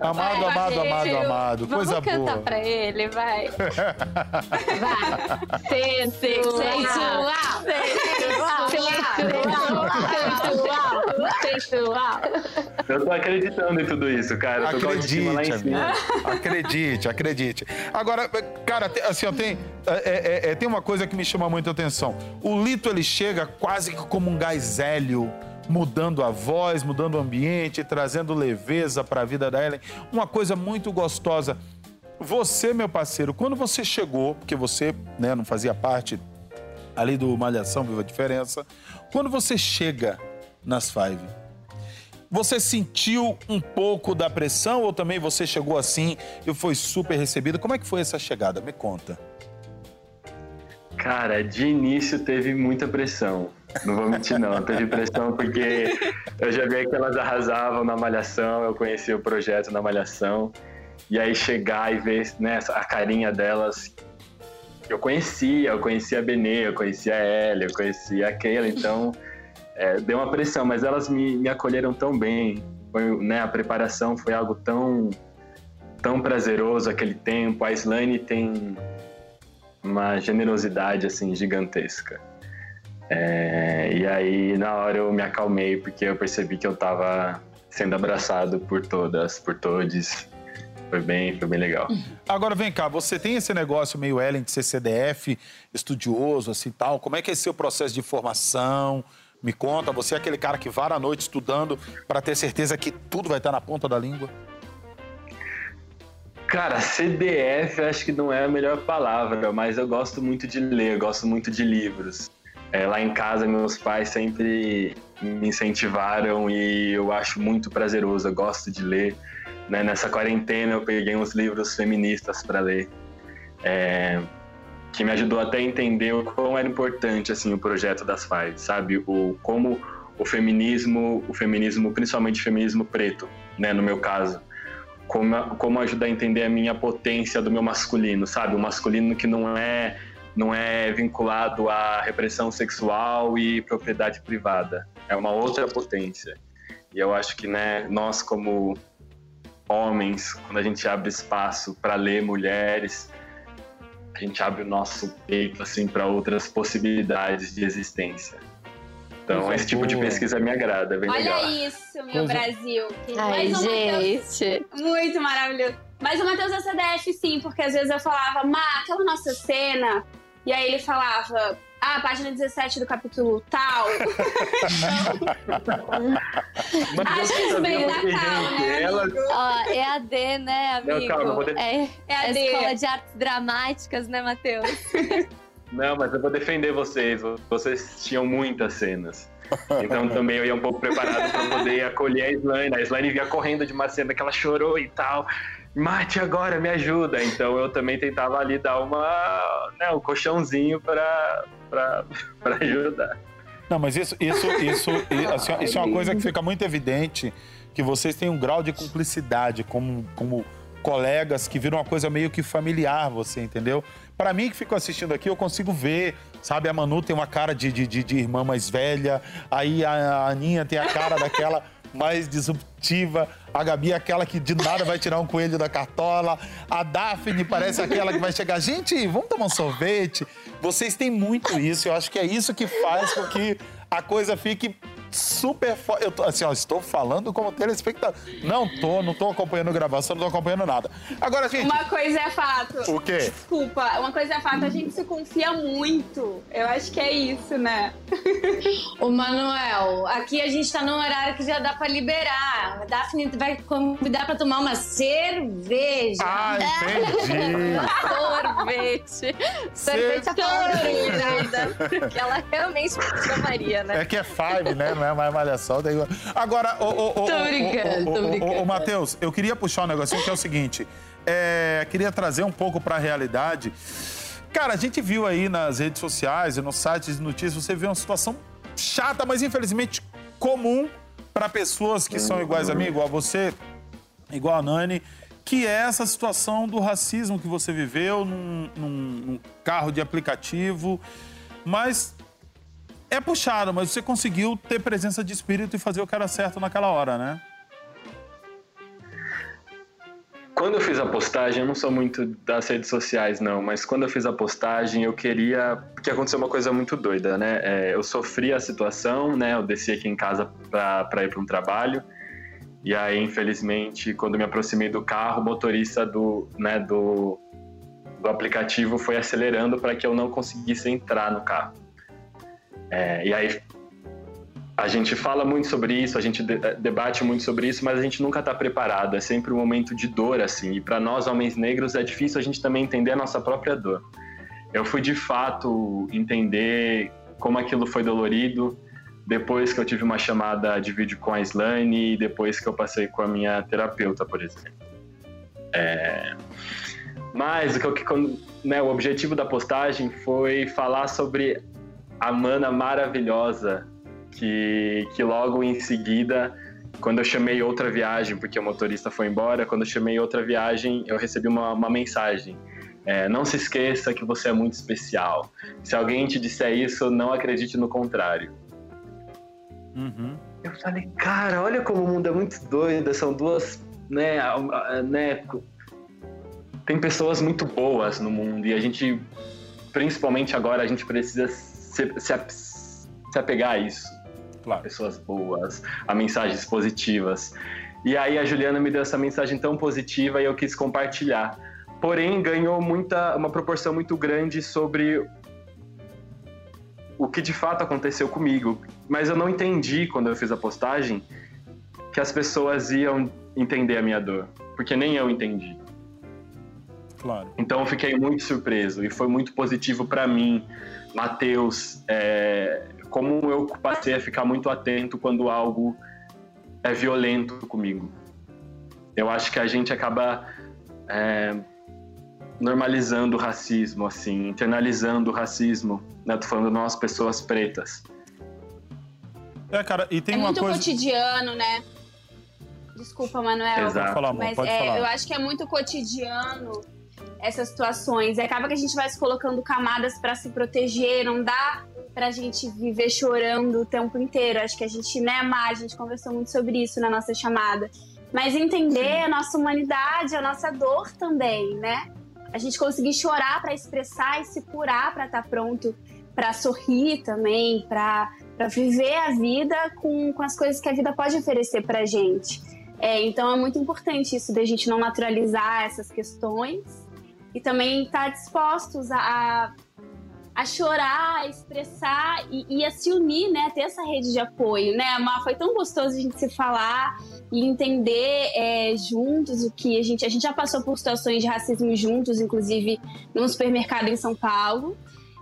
Amado,
Vai,
amado, amado, amado.
Vamos
Coisa
cantar
boa.
pra ele, vai.
Vai! Sensual!
Sensual!
Sensual! Sensual!
Eu tô acreditando em tudo isso, cara. Eu tô a autoestima lá em
Acredite,
cima.
acredite, acredite. Agora, cara, tem- assim, ó, tem, é, é, é, tem uma coisa que me chama muita atenção. O Lito, ele chega quase que como um gás hélio, mudando a voz, mudando o ambiente, trazendo leveza para a vida da Ellen. Uma coisa muito gostosa. Você, meu parceiro, quando você chegou, porque você né, não fazia parte ali do Malhação Viva a Diferença, quando você chega nas Five, você sentiu um pouco da pressão ou também você chegou assim e foi super recebido? Como é que foi essa chegada? Me conta.
Cara, de início teve muita pressão. Não vou mentir, não. Teve pressão porque eu já vi que elas arrasavam na Malhação, eu conheci o projeto na Malhação. E aí chegar e ver né, a carinha delas. Eu conhecia, eu conhecia a Benê, eu conhecia a Ellie, eu conhecia a então é, deu uma pressão, mas elas me, me acolheram tão bem. Foi, né, a preparação foi algo tão, tão prazeroso aquele tempo. A Slane tem uma generosidade assim gigantesca. É, e aí na hora eu me acalmei porque eu percebi que eu tava sendo abraçado por todas, por todos. Foi bem, foi bem legal.
Agora vem cá, você tem esse negócio meio Ellen de ser CDF, estudioso, assim tal. Como é que é esse seu processo de formação? Me conta, você é aquele cara que vara a noite estudando para ter certeza que tudo vai estar na ponta da língua?
Cara, CDF acho que não é a melhor palavra, mas eu gosto muito de ler, eu gosto muito de livros. É, lá em casa, meus pais sempre me incentivaram e eu acho muito prazeroso, eu gosto de ler. Né? Nessa quarentena, eu peguei uns livros feministas para ler, é, que me ajudou até a entender o quão era importante assim o projeto das Five, sabe? O como o feminismo, o feminismo, principalmente o feminismo preto, né? No meu caso, como, como a entender a minha potência do meu masculino, sabe? O masculino que não é não é vinculado à repressão sexual e propriedade privada. É uma outra potência. E eu acho que, né, nós como homens, quando a gente abre espaço para ler mulheres, a gente abre o nosso peito assim para outras possibilidades de existência. Então,
Coisa
esse tipo de pesquisa me agrada, é bem legal.
Olha isso, meu
Coisa-
Brasil.
Ai,
Mais um Matheus
gente.
Muito maravilhoso. Mas o Matheus é CDF, sim, porque às vezes eu falava, Má, aquela nossa cena. E aí ele falava, ah, página 17 do capítulo tal.
Mas
Acho que
eu
isso veio da
que,
Cal,
gente,
né,
ela-
amigo?
Ó, EAD, né, amigo?
Não, calma,
É,
É
é
a
a
D.
escola de artes dramáticas, né, Matheus?
Não, mas eu vou defender vocês. Vocês tinham muitas cenas. Então também eu ia um pouco preparado para poder acolher a Slane. A Slane vinha correndo de uma cena que ela chorou e tal. Mate agora, me ajuda. Então eu também tentava ali dar uma, né, um colchãozinho para ajudar.
Não, mas isso, isso, isso, assim, isso é uma coisa que fica muito evidente que vocês têm um grau de cumplicidade como, como colegas que viram uma coisa meio que familiar, você entendeu? Para mim que fico assistindo aqui, eu consigo ver, sabe? A Manu tem uma cara de, de, de irmã mais velha, aí a Aninha tem a cara daquela mais disruptiva. A Gabi é aquela que de nada vai tirar um coelho da cartola. A Daphne parece aquela que vai chegar. Gente, vamos tomar um sorvete? Vocês têm muito isso. Eu acho que é isso que faz com que a coisa fique super forte. Eu tô, assim, ó, estou falando como telespectador. Não tô, não tô acompanhando gravação, não tô acompanhando nada. Agora, gente.
Uma coisa é fato.
O quê?
Desculpa, uma coisa é fato, a gente se confia muito. Eu acho que é isso, né?
Ô, Manuel, aqui a gente tá num horário que já dá pra liberar. A Daphne vai convidar pra tomar uma cerveja.
Ah, entendi.
Sorvete. Sorvete é Que ela realmente chamaria, né?
É que é five, né? Não é mais malhação. Daí... Agora, o, o, o,
Tô brincando,
o,
tô
o,
brincando.
o, Matheus, eu queria puxar um negocinho que é o seguinte. É, queria trazer um pouco pra realidade. Cara, a gente viu aí nas redes sociais e nos sites de notícias, você vê uma situação chata, mas infelizmente comum para pessoas que são iguais a mim, igual a você, igual a Nani, que é essa situação do racismo que você viveu num, num- num carro de aplicativo. Mas é puxado, mas você conseguiu ter presença de espírito e fazer o cara certo naquela hora, né?
Quando eu fiz a postagem, eu não sou muito das redes sociais, não, mas quando eu fiz a postagem, eu queria. Porque aconteceu uma coisa muito doida, né? É, eu sofri a situação, né? Eu desci aqui em casa para ir para um trabalho. E aí, infelizmente, quando me aproximei do carro, o motorista do, né, do, do aplicativo foi acelerando para que eu não conseguisse entrar no carro. É, e aí a gente fala muito sobre isso, a gente de- debate muito sobre isso, mas a gente nunca está preparado. É sempre um momento de dor, assim. E para nós, homens negros, é difícil a gente também entender a nossa própria dor. Eu fui de fato entender como aquilo foi dolorido depois que eu tive uma chamada de vídeo com a Slane e depois que eu passei com a minha terapeuta, por exemplo. É, Mas o, que né, o objetivo da postagem foi falar sobre a mana maravilhosa que, que logo em seguida, quando eu chamei outra viagem, porque o motorista foi embora, quando eu chamei outra viagem, eu recebi uma, uma mensagem. É, não se esqueça que você é muito especial. Se alguém te disser isso, não acredite no contrário.
Uhum.
Eu falei, cara, olha como o mundo é muito doido. São duas, né, né, tem pessoas muito boas no mundo e a gente, principalmente agora, a gente precisa se, se, se apegar a isso.
Claro.
Pessoas boas, a mensagens positivas. E aí a Juliana me deu essa mensagem tão positiva e eu quis compartilhar. Porém, ganhou muita, uma proporção muito grande sobre o que de fato aconteceu comigo. Mas eu não entendi quando eu fiz a postagem que as pessoas iam entender a minha dor, porque nem eu entendi.
Claro.
Então eu fiquei muito surpreso e foi muito positivo para mim, Matheus, é, como eu passei a ficar muito atento quando algo é violento comigo. Eu acho que a gente acaba é, normalizando o racismo, assim, internalizando o racismo. Né? Tô falando nós, pessoas pretas.
É, cara, e tem
é
uma
muito
coisa.
cotidiano, né? Desculpa, Manuel.
Exato.
Pode falar, amor,
Mas é,
falar.
eu acho que é muito cotidiano essas situações. E acaba que a gente vai se colocando camadas para se proteger, não dá pra gente viver chorando o tempo inteiro. Acho que a gente, né, Mar, a gente conversou muito sobre isso na nossa chamada. Mas entender a nossa humanidade, a nossa dor também, né? A gente conseguir chorar para expressar e se curar para estar pronto para sorrir também, para viver a vida com, com as coisas que a vida pode oferecer pra gente. É, então é muito importante isso da gente não naturalizar essas questões e também estar dispostos a, a, chorar, a expressar e, e a se unir, né? Ter essa rede de apoio, né? Mas foi tão gostoso a gente se falar e entender é, juntos o que a gente. A gente já passou por situações de racismo juntos, inclusive num supermercado em São Paulo.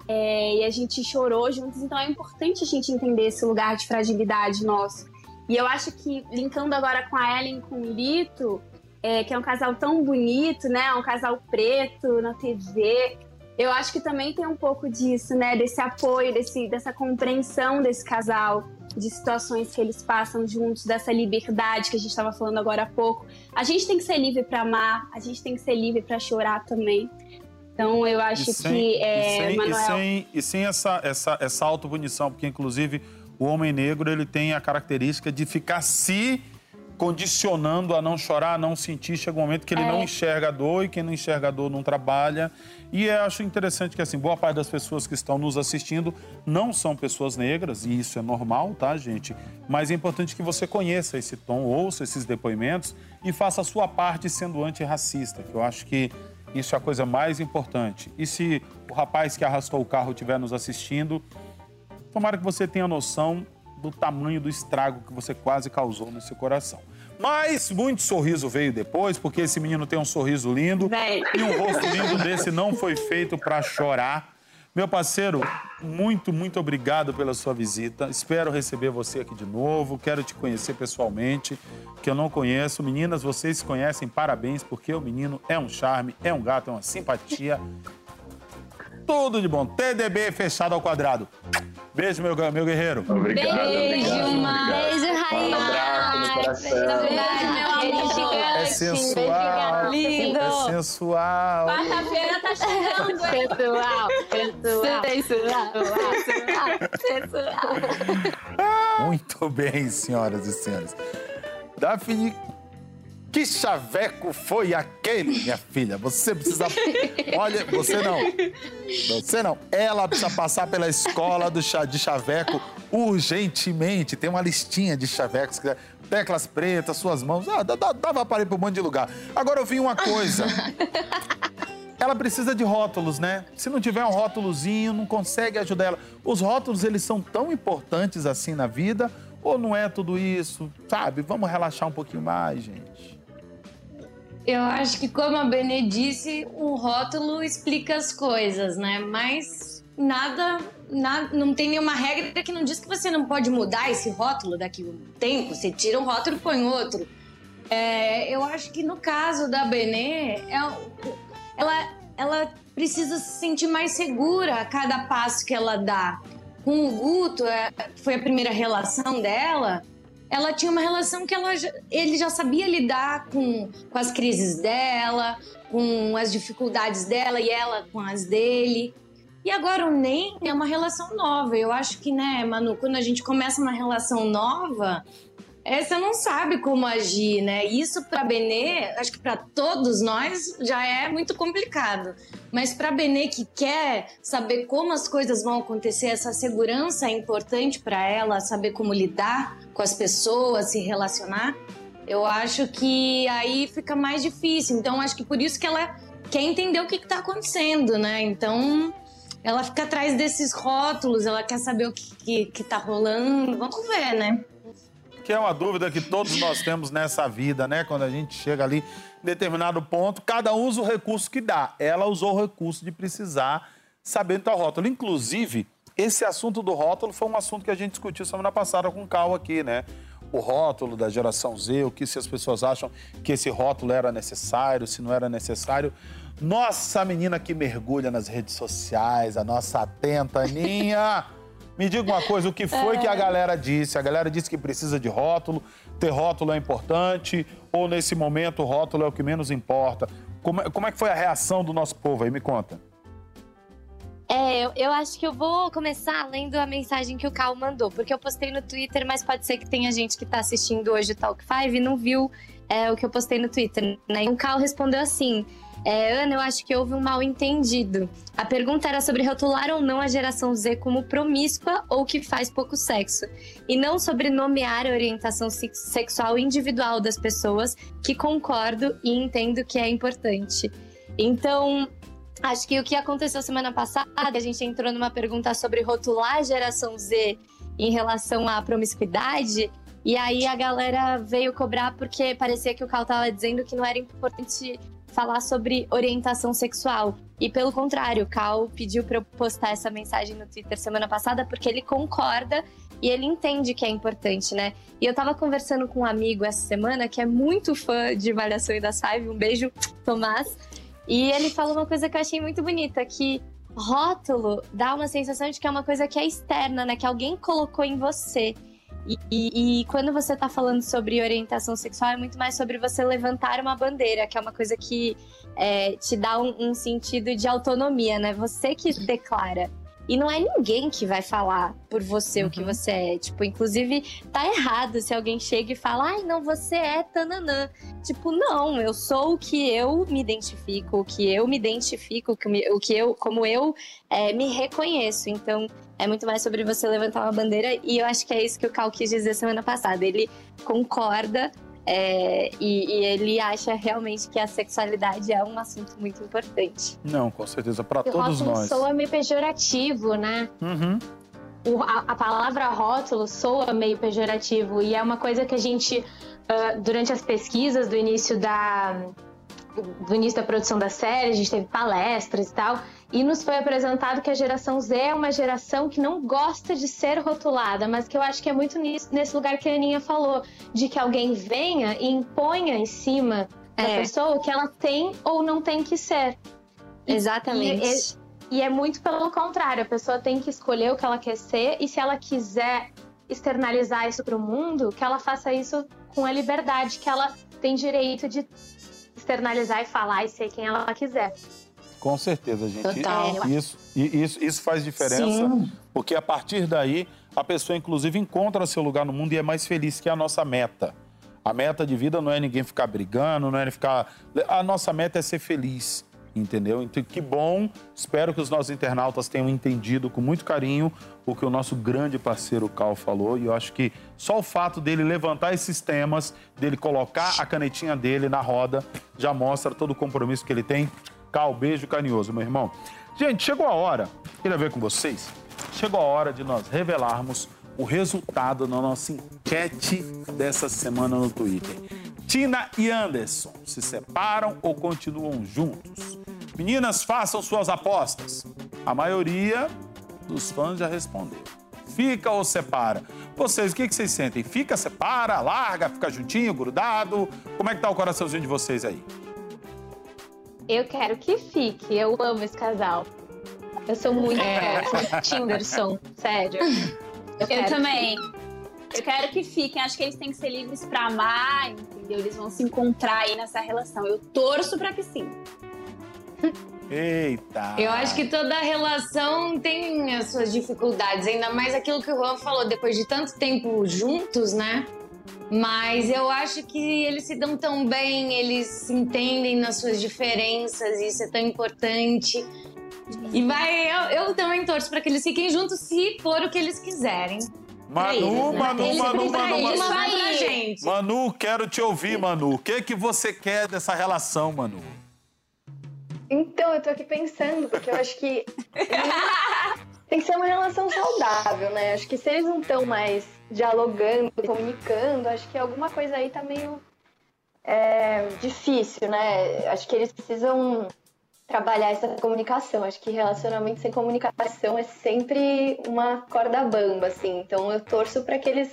é, e a gente chorou juntos, então é importante a gente entender esse lugar de fragilidade nosso. E eu acho que, linkando agora com a Ellen com o Lito, é, que é um casal tão bonito, né? Um casal preto na TV. Eu acho que também tem um pouco disso, né? Desse apoio, desse, dessa compreensão desse casal, de situações que eles passam juntos, dessa liberdade que a gente estava falando agora há pouco. A gente tem que ser livre para amar, a gente tem que ser livre para chorar também. Então eu acho sem, que é,
e sem,
Manuel...
e sem, e sem essa, essa, essa autopunição, porque inclusive o homem negro ele tem a característica de ficar se condicionando a não chorar, a não sentir. Chega um momento que ele é. não enxerga a dor e quem não enxerga a dor não trabalha. E eu acho interessante que, assim, boa parte das pessoas que estão nos assistindo não são pessoas negras, e isso é normal, tá, gente? Mas é importante que você conheça esse tom, ouça esses depoimentos e faça a sua parte sendo antirracista, que eu acho que isso é a coisa mais importante. E se o rapaz que arrastou o carro estiver nos assistindo, tomara que você tenha noção do tamanho do estrago que você quase causou nesse coração. Mas muito sorriso veio depois, porque esse menino tem um sorriso lindo. E um rosto lindo desse não foi feito para chorar. Meu parceiro, muito, muito obrigado pela sua visita. Espero receber você aqui de novo. Quero te conhecer pessoalmente, que eu não conheço. Meninas, vocês se conhecem, parabéns, porque o menino é um charme, é um gato, é uma simpatia. Tudo de bom. TDB fechado ao quadrado. Beijo, meu, meu guerreiro.
Obrigado.
Beijo,
obrigado,
Beijo, Rainha.
Um abraço no coração.
Beijo, meu amor.
É sensual.
Lindo.
É sensual.
Quarta-feira tá chegando, hein?
Sensual, sensual,
Sensual, sensual.
Muito bem, senhoras e senhores. Daphne, que chaveco foi aquele, minha filha? Você precisa. Olha, você não. Você não. Ela precisa passar pela escola do chá de chaveco urgentemente. Tem uma listinha de chavecos, teclas pretas, suas mãos. Ah, dava para ir para um monte de lugar. Agora eu vi uma coisa. Ela precisa de rótulos, né? Se não tiver um rótulozinho, não consegue ajudar ela. Os rótulos, eles são tão importantes assim na vida ou não é tudo isso? Sabe? Vamos relaxar um pouquinho mais, gente.
Eu acho que, como a Benê disse, um rótulo explica as coisas, né? Mas nada, nada, não tem nenhuma regra que não diz que você não pode mudar esse rótulo daqui a um tempo. Você tira um rótulo e põe outro. É, eu acho que no caso da Benê, é, ela, ela precisa se sentir mais segura a cada passo que ela dá. Com o Guto, é, foi a primeira relação dela ela tinha uma relação que ela, ele já sabia lidar com, com as crises dela, com as dificuldades dela e ela com as dele. E agora o NEM é uma relação nova. Eu acho que, né, Manu, quando a gente começa uma relação nova, é, você não sabe como agir, né? Isso para Benê, acho que para todos nós já é muito complicado. Mas para Benê que quer saber como as coisas vão acontecer, essa segurança é importante para ela, saber como lidar com as pessoas, se relacionar. Eu acho que aí fica mais difícil. Então acho que por isso que ela quer entender o que está acontecendo, né? Então ela fica atrás desses rótulos, ela quer saber o que, que, que tá rolando. Vamos ver, né?
Que é uma dúvida que todos nós temos nessa vida, né? Quando a gente chega ali em determinado ponto, cada um usa o recurso que dá. Ela usou o recurso de precisar saber o rótulo. Inclusive, esse assunto do rótulo foi um assunto que a gente discutiu semana passada com o Cal aqui, né? O rótulo da geração Z, o que se as pessoas acham que esse rótulo era necessário, se não era necessário. Nossa menina que mergulha nas redes sociais, a nossa atenta Aninha. Me diga uma coisa, o que foi é. que a galera disse? A galera disse que precisa de rótulo, ter rótulo é importante, ou nesse momento o rótulo é o que menos importa? Como, é, como é que foi a reação do nosso povo aí? Me conta.
É, eu, eu, acho que eu vou começar lendo a mensagem que o Cal mandou, porque eu postei no Twitter, mas pode ser que tenha gente que está assistindo hoje o Talk 5 e não viu é, o que eu postei no Twitter. Né? E o Cal respondeu assim: é, Ana, eu acho que houve um mal entendido. A pergunta era sobre rotular ou não a geração Z como promíscua ou que faz pouco sexo, e não sobre nomear a orientação sexual individual das pessoas, que concordo e entendo que é importante. Então, acho que o que aconteceu semana passada, a gente entrou numa pergunta sobre rotular a geração Z em relação à promiscuidade. E aí a galera veio cobrar porque parecia que o Cal tava dizendo que não era importante falar sobre orientação sexual. E pelo contrário, o Cal pediu para eu postar essa mensagem no Twitter semana passada porque ele concorda e ele entende que é importante, né? E eu tava conversando com um amigo essa semana que é muito fã de Malhação e das Five, um beijo, Tomás. E ele falou uma coisa que eu achei muito bonita, que rótulo dá uma sensação de que é uma coisa que é externa, né? Que alguém colocou em você. E, e, quando você tá falando sobre orientação sexual, é muito mais sobre você levantar uma bandeira, que é uma coisa que é, te dá um, um, sentido de autonomia, né? Você que declara. E não é ninguém que vai falar por você uhum. o que uhum. você é. Tipo, inclusive, tá errado se alguém chega e fala, ai, não, você é tananã. Tipo, não, eu sou o que eu me identifico, o que eu me identifico, o que, me, o que eu, como eu é, me reconheço. Então, é muito mais sobre você levantar uma bandeira. E eu acho que é isso que o Cal quis dizer semana passada. Ele concorda é, e, e, ele acha realmente que a sexualidade é um assunto muito importante.
Não, com certeza, para todos nós.
soa meio pejorativo, né?
Uhum.
O, a, a, palavra rótulo soa meio pejorativo e é uma coisa que a gente, uh, durante as pesquisas do início da, do início da produção da série, a gente teve palestras e tal, e nos foi apresentado que a geração Z é uma geração que não gosta de ser rotulada, mas que eu acho que é muito nisso, nesse lugar que a Aninha falou, de que alguém venha e imponha em cima da é. pessoa o que ela tem ou não tem que ser.
Exatamente.
E, e, e é muito pelo contrário, a pessoa tem que escolher o que ela quer ser e se ela quiser externalizar isso para o mundo, que ela faça isso com a liberdade que ela tem direito de externalizar e falar e ser quem ela quiser.
Com certeza, gente.
Total.
Isso, isso, isso faz diferença, Sim. porque a partir daí a pessoa, inclusive, encontra seu lugar no mundo e é mais feliz, que é a nossa meta. A meta de vida não é ninguém ficar brigando, não é ficar. A nossa meta é ser feliz, entendeu? Então, que bom. Espero que os nossos internautas tenham entendido com muito carinho o que o nosso grande parceiro Cal falou. E eu acho que só o fato dele levantar esses temas, dele colocar a canetinha dele na roda, já mostra todo o compromisso que ele tem Cal, beijo carinhoso, meu irmão. Gente, chegou a hora, queria ver com vocês, chegou a hora de nós revelarmos o resultado da nossa enquete dessa semana no Twitter. Tina e Anderson se separam ou continuam juntos? Meninas, façam suas apostas. A maioria dos fãs já respondeu. Fica ou separa? Vocês, o que, que vocês sentem? Fica, separa, larga, fica juntinho, grudado? Como é que tá o coraçãozinho de vocês aí?
Eu quero que fique. Eu amo esse casal. Eu sou muito é. Tinderson, sério.
Eu, eu também. Eu quero que fiquem. Acho que eles têm que ser livres para amar, entendeu? Eles vão se encontrar aí nessa relação. Eu torço para que sim.
Eita!
Eu acho que toda relação tem as suas dificuldades, ainda mais aquilo que o Juan falou, depois de tanto tempo juntos, né? Mas eu acho que eles se dão tão bem, eles se entendem nas suas diferenças, e isso é tão importante. E vai, eu, eu também torço para que eles fiquem juntos se for o que eles quiserem.
Manu, eles, Manu, né? Manu, Manu, Manu,
Manu, Manu,
Manu, quero te ouvir, Manu. O que que você quer dessa relação, Manu?
Então, eu tô aqui pensando, porque eu acho que tem que ser uma relação saudável, né? Acho que se eles não estão mais dialogando, comunicando, acho que alguma coisa aí tá meio é, difícil, né? Acho que eles precisam trabalhar essa comunicação. Acho que relacionamento sem comunicação é sempre uma corda bamba, assim. Então eu torço para que eles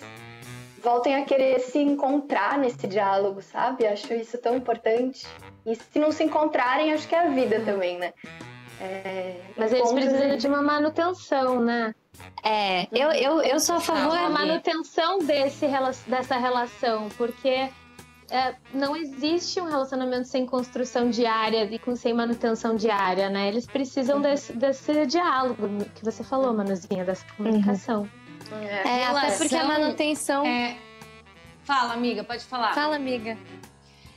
voltem a querer se encontrar nesse diálogo, sabe? Acho isso tão importante. E se não se encontrarem, acho que é a vida também, né?
É, mas eles precisam de uma manutenção, né?
É, eu, eu, eu sou a favor
da manutenção desse, dessa relação, porque é, não existe um relacionamento sem construção diária e com, sem manutenção diária, né? Eles precisam uhum. desse, desse diálogo que você falou, Manuzinha, dessa comunicação.
Uhum. É, é até porque a manutenção. É...
Fala, amiga, pode falar.
Fala, amiga.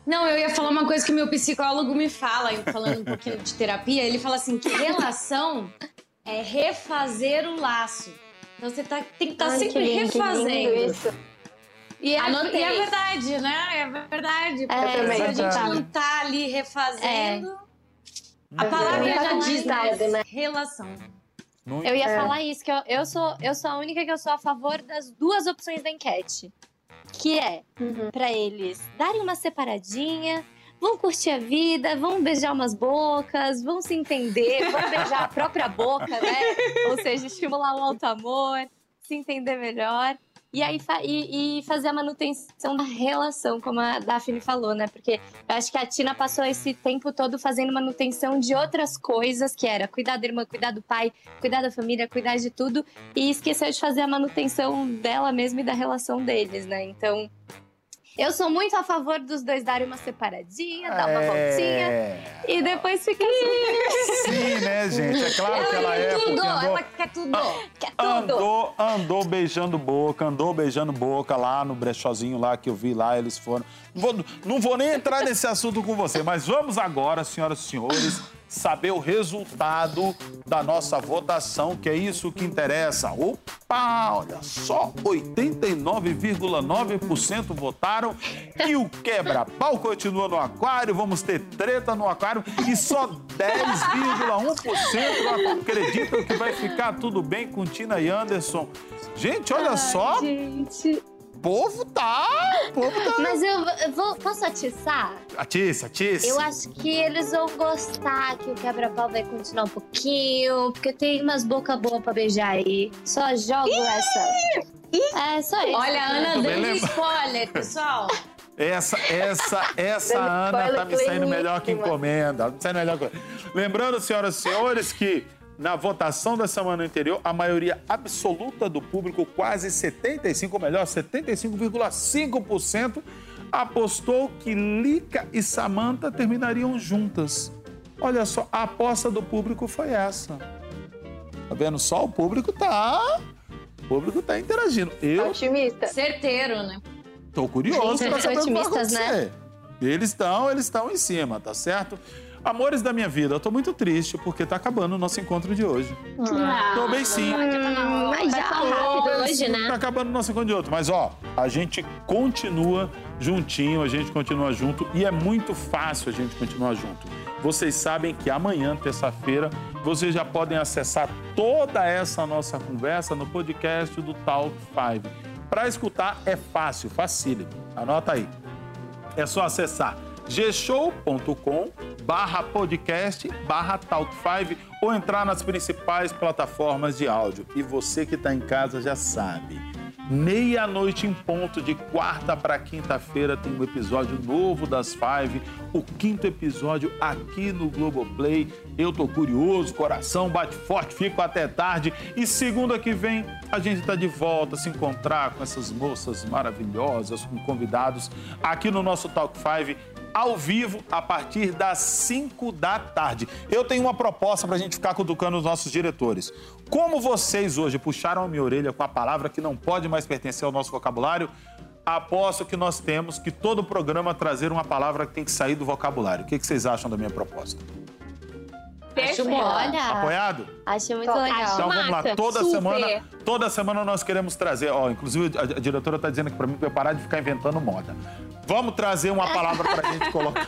Não, eu ia falar uma coisa que meu psicólogo me fala, falando um pouquinho de terapia. Ele fala assim: que relação é refazer o laço. Então você tá, tem que estar tá sempre lindo, refazendo. isso. E é, e é verdade, né? É verdade. É, se a gente não tá ali refazendo. É. A palavra já diz, né? né? Relação.
Muito eu ia é. falar isso, que eu, eu, sou, eu sou a única que eu sou a favor das duas opções da enquete. Que é uhum. para eles darem uma separadinha, vão curtir a vida, vão beijar umas bocas, vão se entender, vão beijar a própria boca, né? Ou seja, estimular o alto amor, se entender melhor. E aí e, e, fazer a manutenção da relação, como a Daphne falou, né? Porque eu acho que a Tina passou esse tempo todo fazendo manutenção de outras coisas, que era cuidar da irmã, cuidar do pai, cuidar da família, cuidar de tudo, e esqueceu de fazer a manutenção dela mesma e da relação deles, né? Então, eu sou muito a favor dos dois darem uma separadinha, dar uma é... voltinha e depois ficar
assim. Sim, né, gente? É claro ela que ela é.
Tudo,
andou,
ela quer tudo. quer tudo.
Andou, andou beijando boca, andou beijando boca lá no brechozinho lá que eu vi lá, eles foram. Vou, não vou nem entrar nesse assunto com você, mas vamos agora, senhoras e senhores saber o resultado da nossa votação, que é isso que interessa. Opa, olha só, 89,9% votaram e o quebra-pau continua no aquário, vamos ter treta no aquário e só 10,1% acreditam que vai ficar tudo bem com Tina e Anderson. Gente, olha Ai, só.
Gente
povo tá. O povo tá.
Mas eu, eu vou. Posso atiçar?
Atiça, atiça.
Eu acho que eles vão gostar que o quebra-pau vai continuar um pouquinho, porque tem umas boca boa pra beijar aí. Só jogo Ih! essa. Ih! É, só isso.
Olha, a Ana deu spoiler, pessoal.
Essa, essa, essa Ana tá me saindo melhor que encomenda. Tá me saindo melhor que... Lembrando, senhoras e senhores, que na votação da semana anterior, a maioria absoluta do público, quase 75, ou melhor, 75,5%, apostou que Lica e Samantha terminariam juntas. Olha só, a aposta do público foi essa. Tá vendo só? O público tá. O público tá interagindo. Eu.
Otimista.
Certeiro, né?
Tô curioso pra saber o que vai
né?
acontecer. Né? Eles estão, eles estão em cima, tá certo? Amores da minha vida, eu tô muito triste porque tá acabando o nosso encontro de hoje.
Ah,
tô bem sim.
Mas já
tá rápido hoje, né?
Tá acabando o nosso encontro de outro. Mas ó, a gente continua juntinho, a gente continua junto e é muito fácil a gente continuar junto. Vocês sabem que amanhã, terça-feira, vocês já podem acessar toda essa nossa conversa no podcast do Talk 5. Para escutar é fácil, facílimo. Anota aí. É só acessar gshow.com barra podcast barra talk5 ou entrar nas principais plataformas de áudio. E você que está em casa já sabe. Meia-noite em ponto, de quarta para quinta-feira, tem um episódio novo das Five, o quinto episódio aqui no Globoplay. Eu tô curioso, coração bate forte, fico até tarde. E segunda que vem a gente tá de volta, se encontrar com essas moças maravilhosas, com convidados aqui no nosso Talk Five ao vivo a partir das 5 da tarde. Eu tenho uma proposta para a gente ficar cutucando os nossos diretores. Como vocês hoje puxaram a minha orelha com a palavra que não pode mais pertencer ao nosso vocabulário, aposto que nós temos que todo programa trazer uma palavra que tem que sair do vocabulário. O que vocês acham da minha proposta?
Acho bom.
Olha,
Apoiado?
Acho muito legal.
Então vamos lá, toda
Super.
semana, toda semana nós queremos trazer, ó, inclusive a, a diretora está dizendo aqui para mim para parar de ficar inventando moda. Vamos trazer uma palavra para a gente colocar.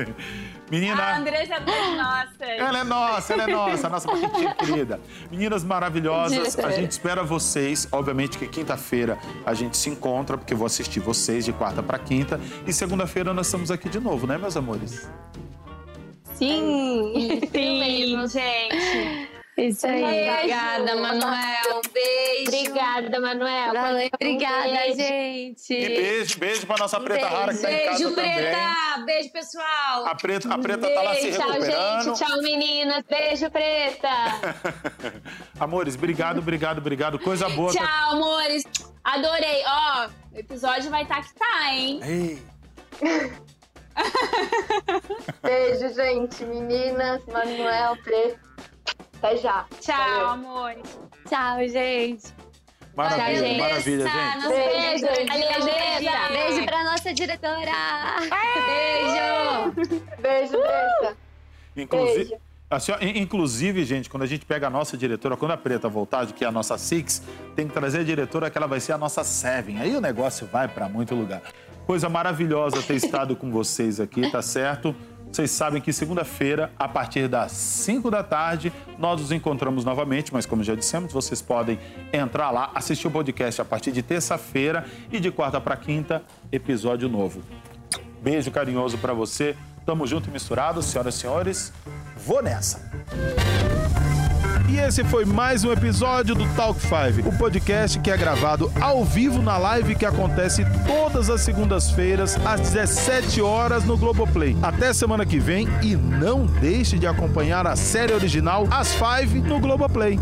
Menina.
A Andressa é das nossas.
Ela é nossa, ela é nossa, nossa paquitinha querida. Meninas maravilhosas, a gente espera vocês. Obviamente que quinta-feira a gente se encontra, porque eu vou assistir vocês de quarta para quinta. E segunda-feira nós estamos aqui de novo, né, meus amores?
Sim, sim, gente.
Isso aí.
Obrigada, Manuel. Um beijo.
Obrigada, Manuel.
Valeu, obrigada,
beijo.
gente.
E beijo, beijo pra nossa Preta Rara que tá em casa
Beijo,
também.
Preta. Beijo, pessoal.
A Preta, a Preta tá lá se
Beijo, tchau,
recuperando.
gente. Tchau, meninas. Beijo, preta.
Amores, obrigado, obrigado, obrigado. Coisa boa. tá-
Tchau, amores. Adorei. Ó, o episódio vai estar que tá, hein?
Ei,
Beijo, gente. Meninas, Manuel, Preto. Até já.
Tchau,
Valeu.
amores.
Tchau, gente.
maravilha,
gente.
maravilha, gente.
Beijo.
beijo.
Beijo.
Beijo pra nossa diretora.
Beijo.
Beijo, Preta.
Inclusive,
Beijo.
assim, inclusive, gente, quando a gente pega a nossa diretora, quando a Preta voltar, que é a nossa Six, tem que trazer a diretora que ela vai ser a nossa Seven. Aí o negócio vai pra muito lugar. Coisa maravilhosa ter estado com vocês aqui, tá certo? Vocês sabem que segunda-feira, a partir das 5 da tarde, nós nos encontramos novamente, mas como já dissemos, vocês podem entrar lá, assistir o podcast a partir de terça-feira e de quarta para quinta, episódio novo. Beijo carinhoso para você. Tamo junto e misturado, senhoras e senhores. Vou nessa. E esse foi mais um episódio do Talk 5, o podcast que é gravado ao vivo na live que acontece todas as segundas-feiras às 17 horas no Globoplay. Até semana que vem e não deixe de acompanhar a série original As 5 no Globoplay.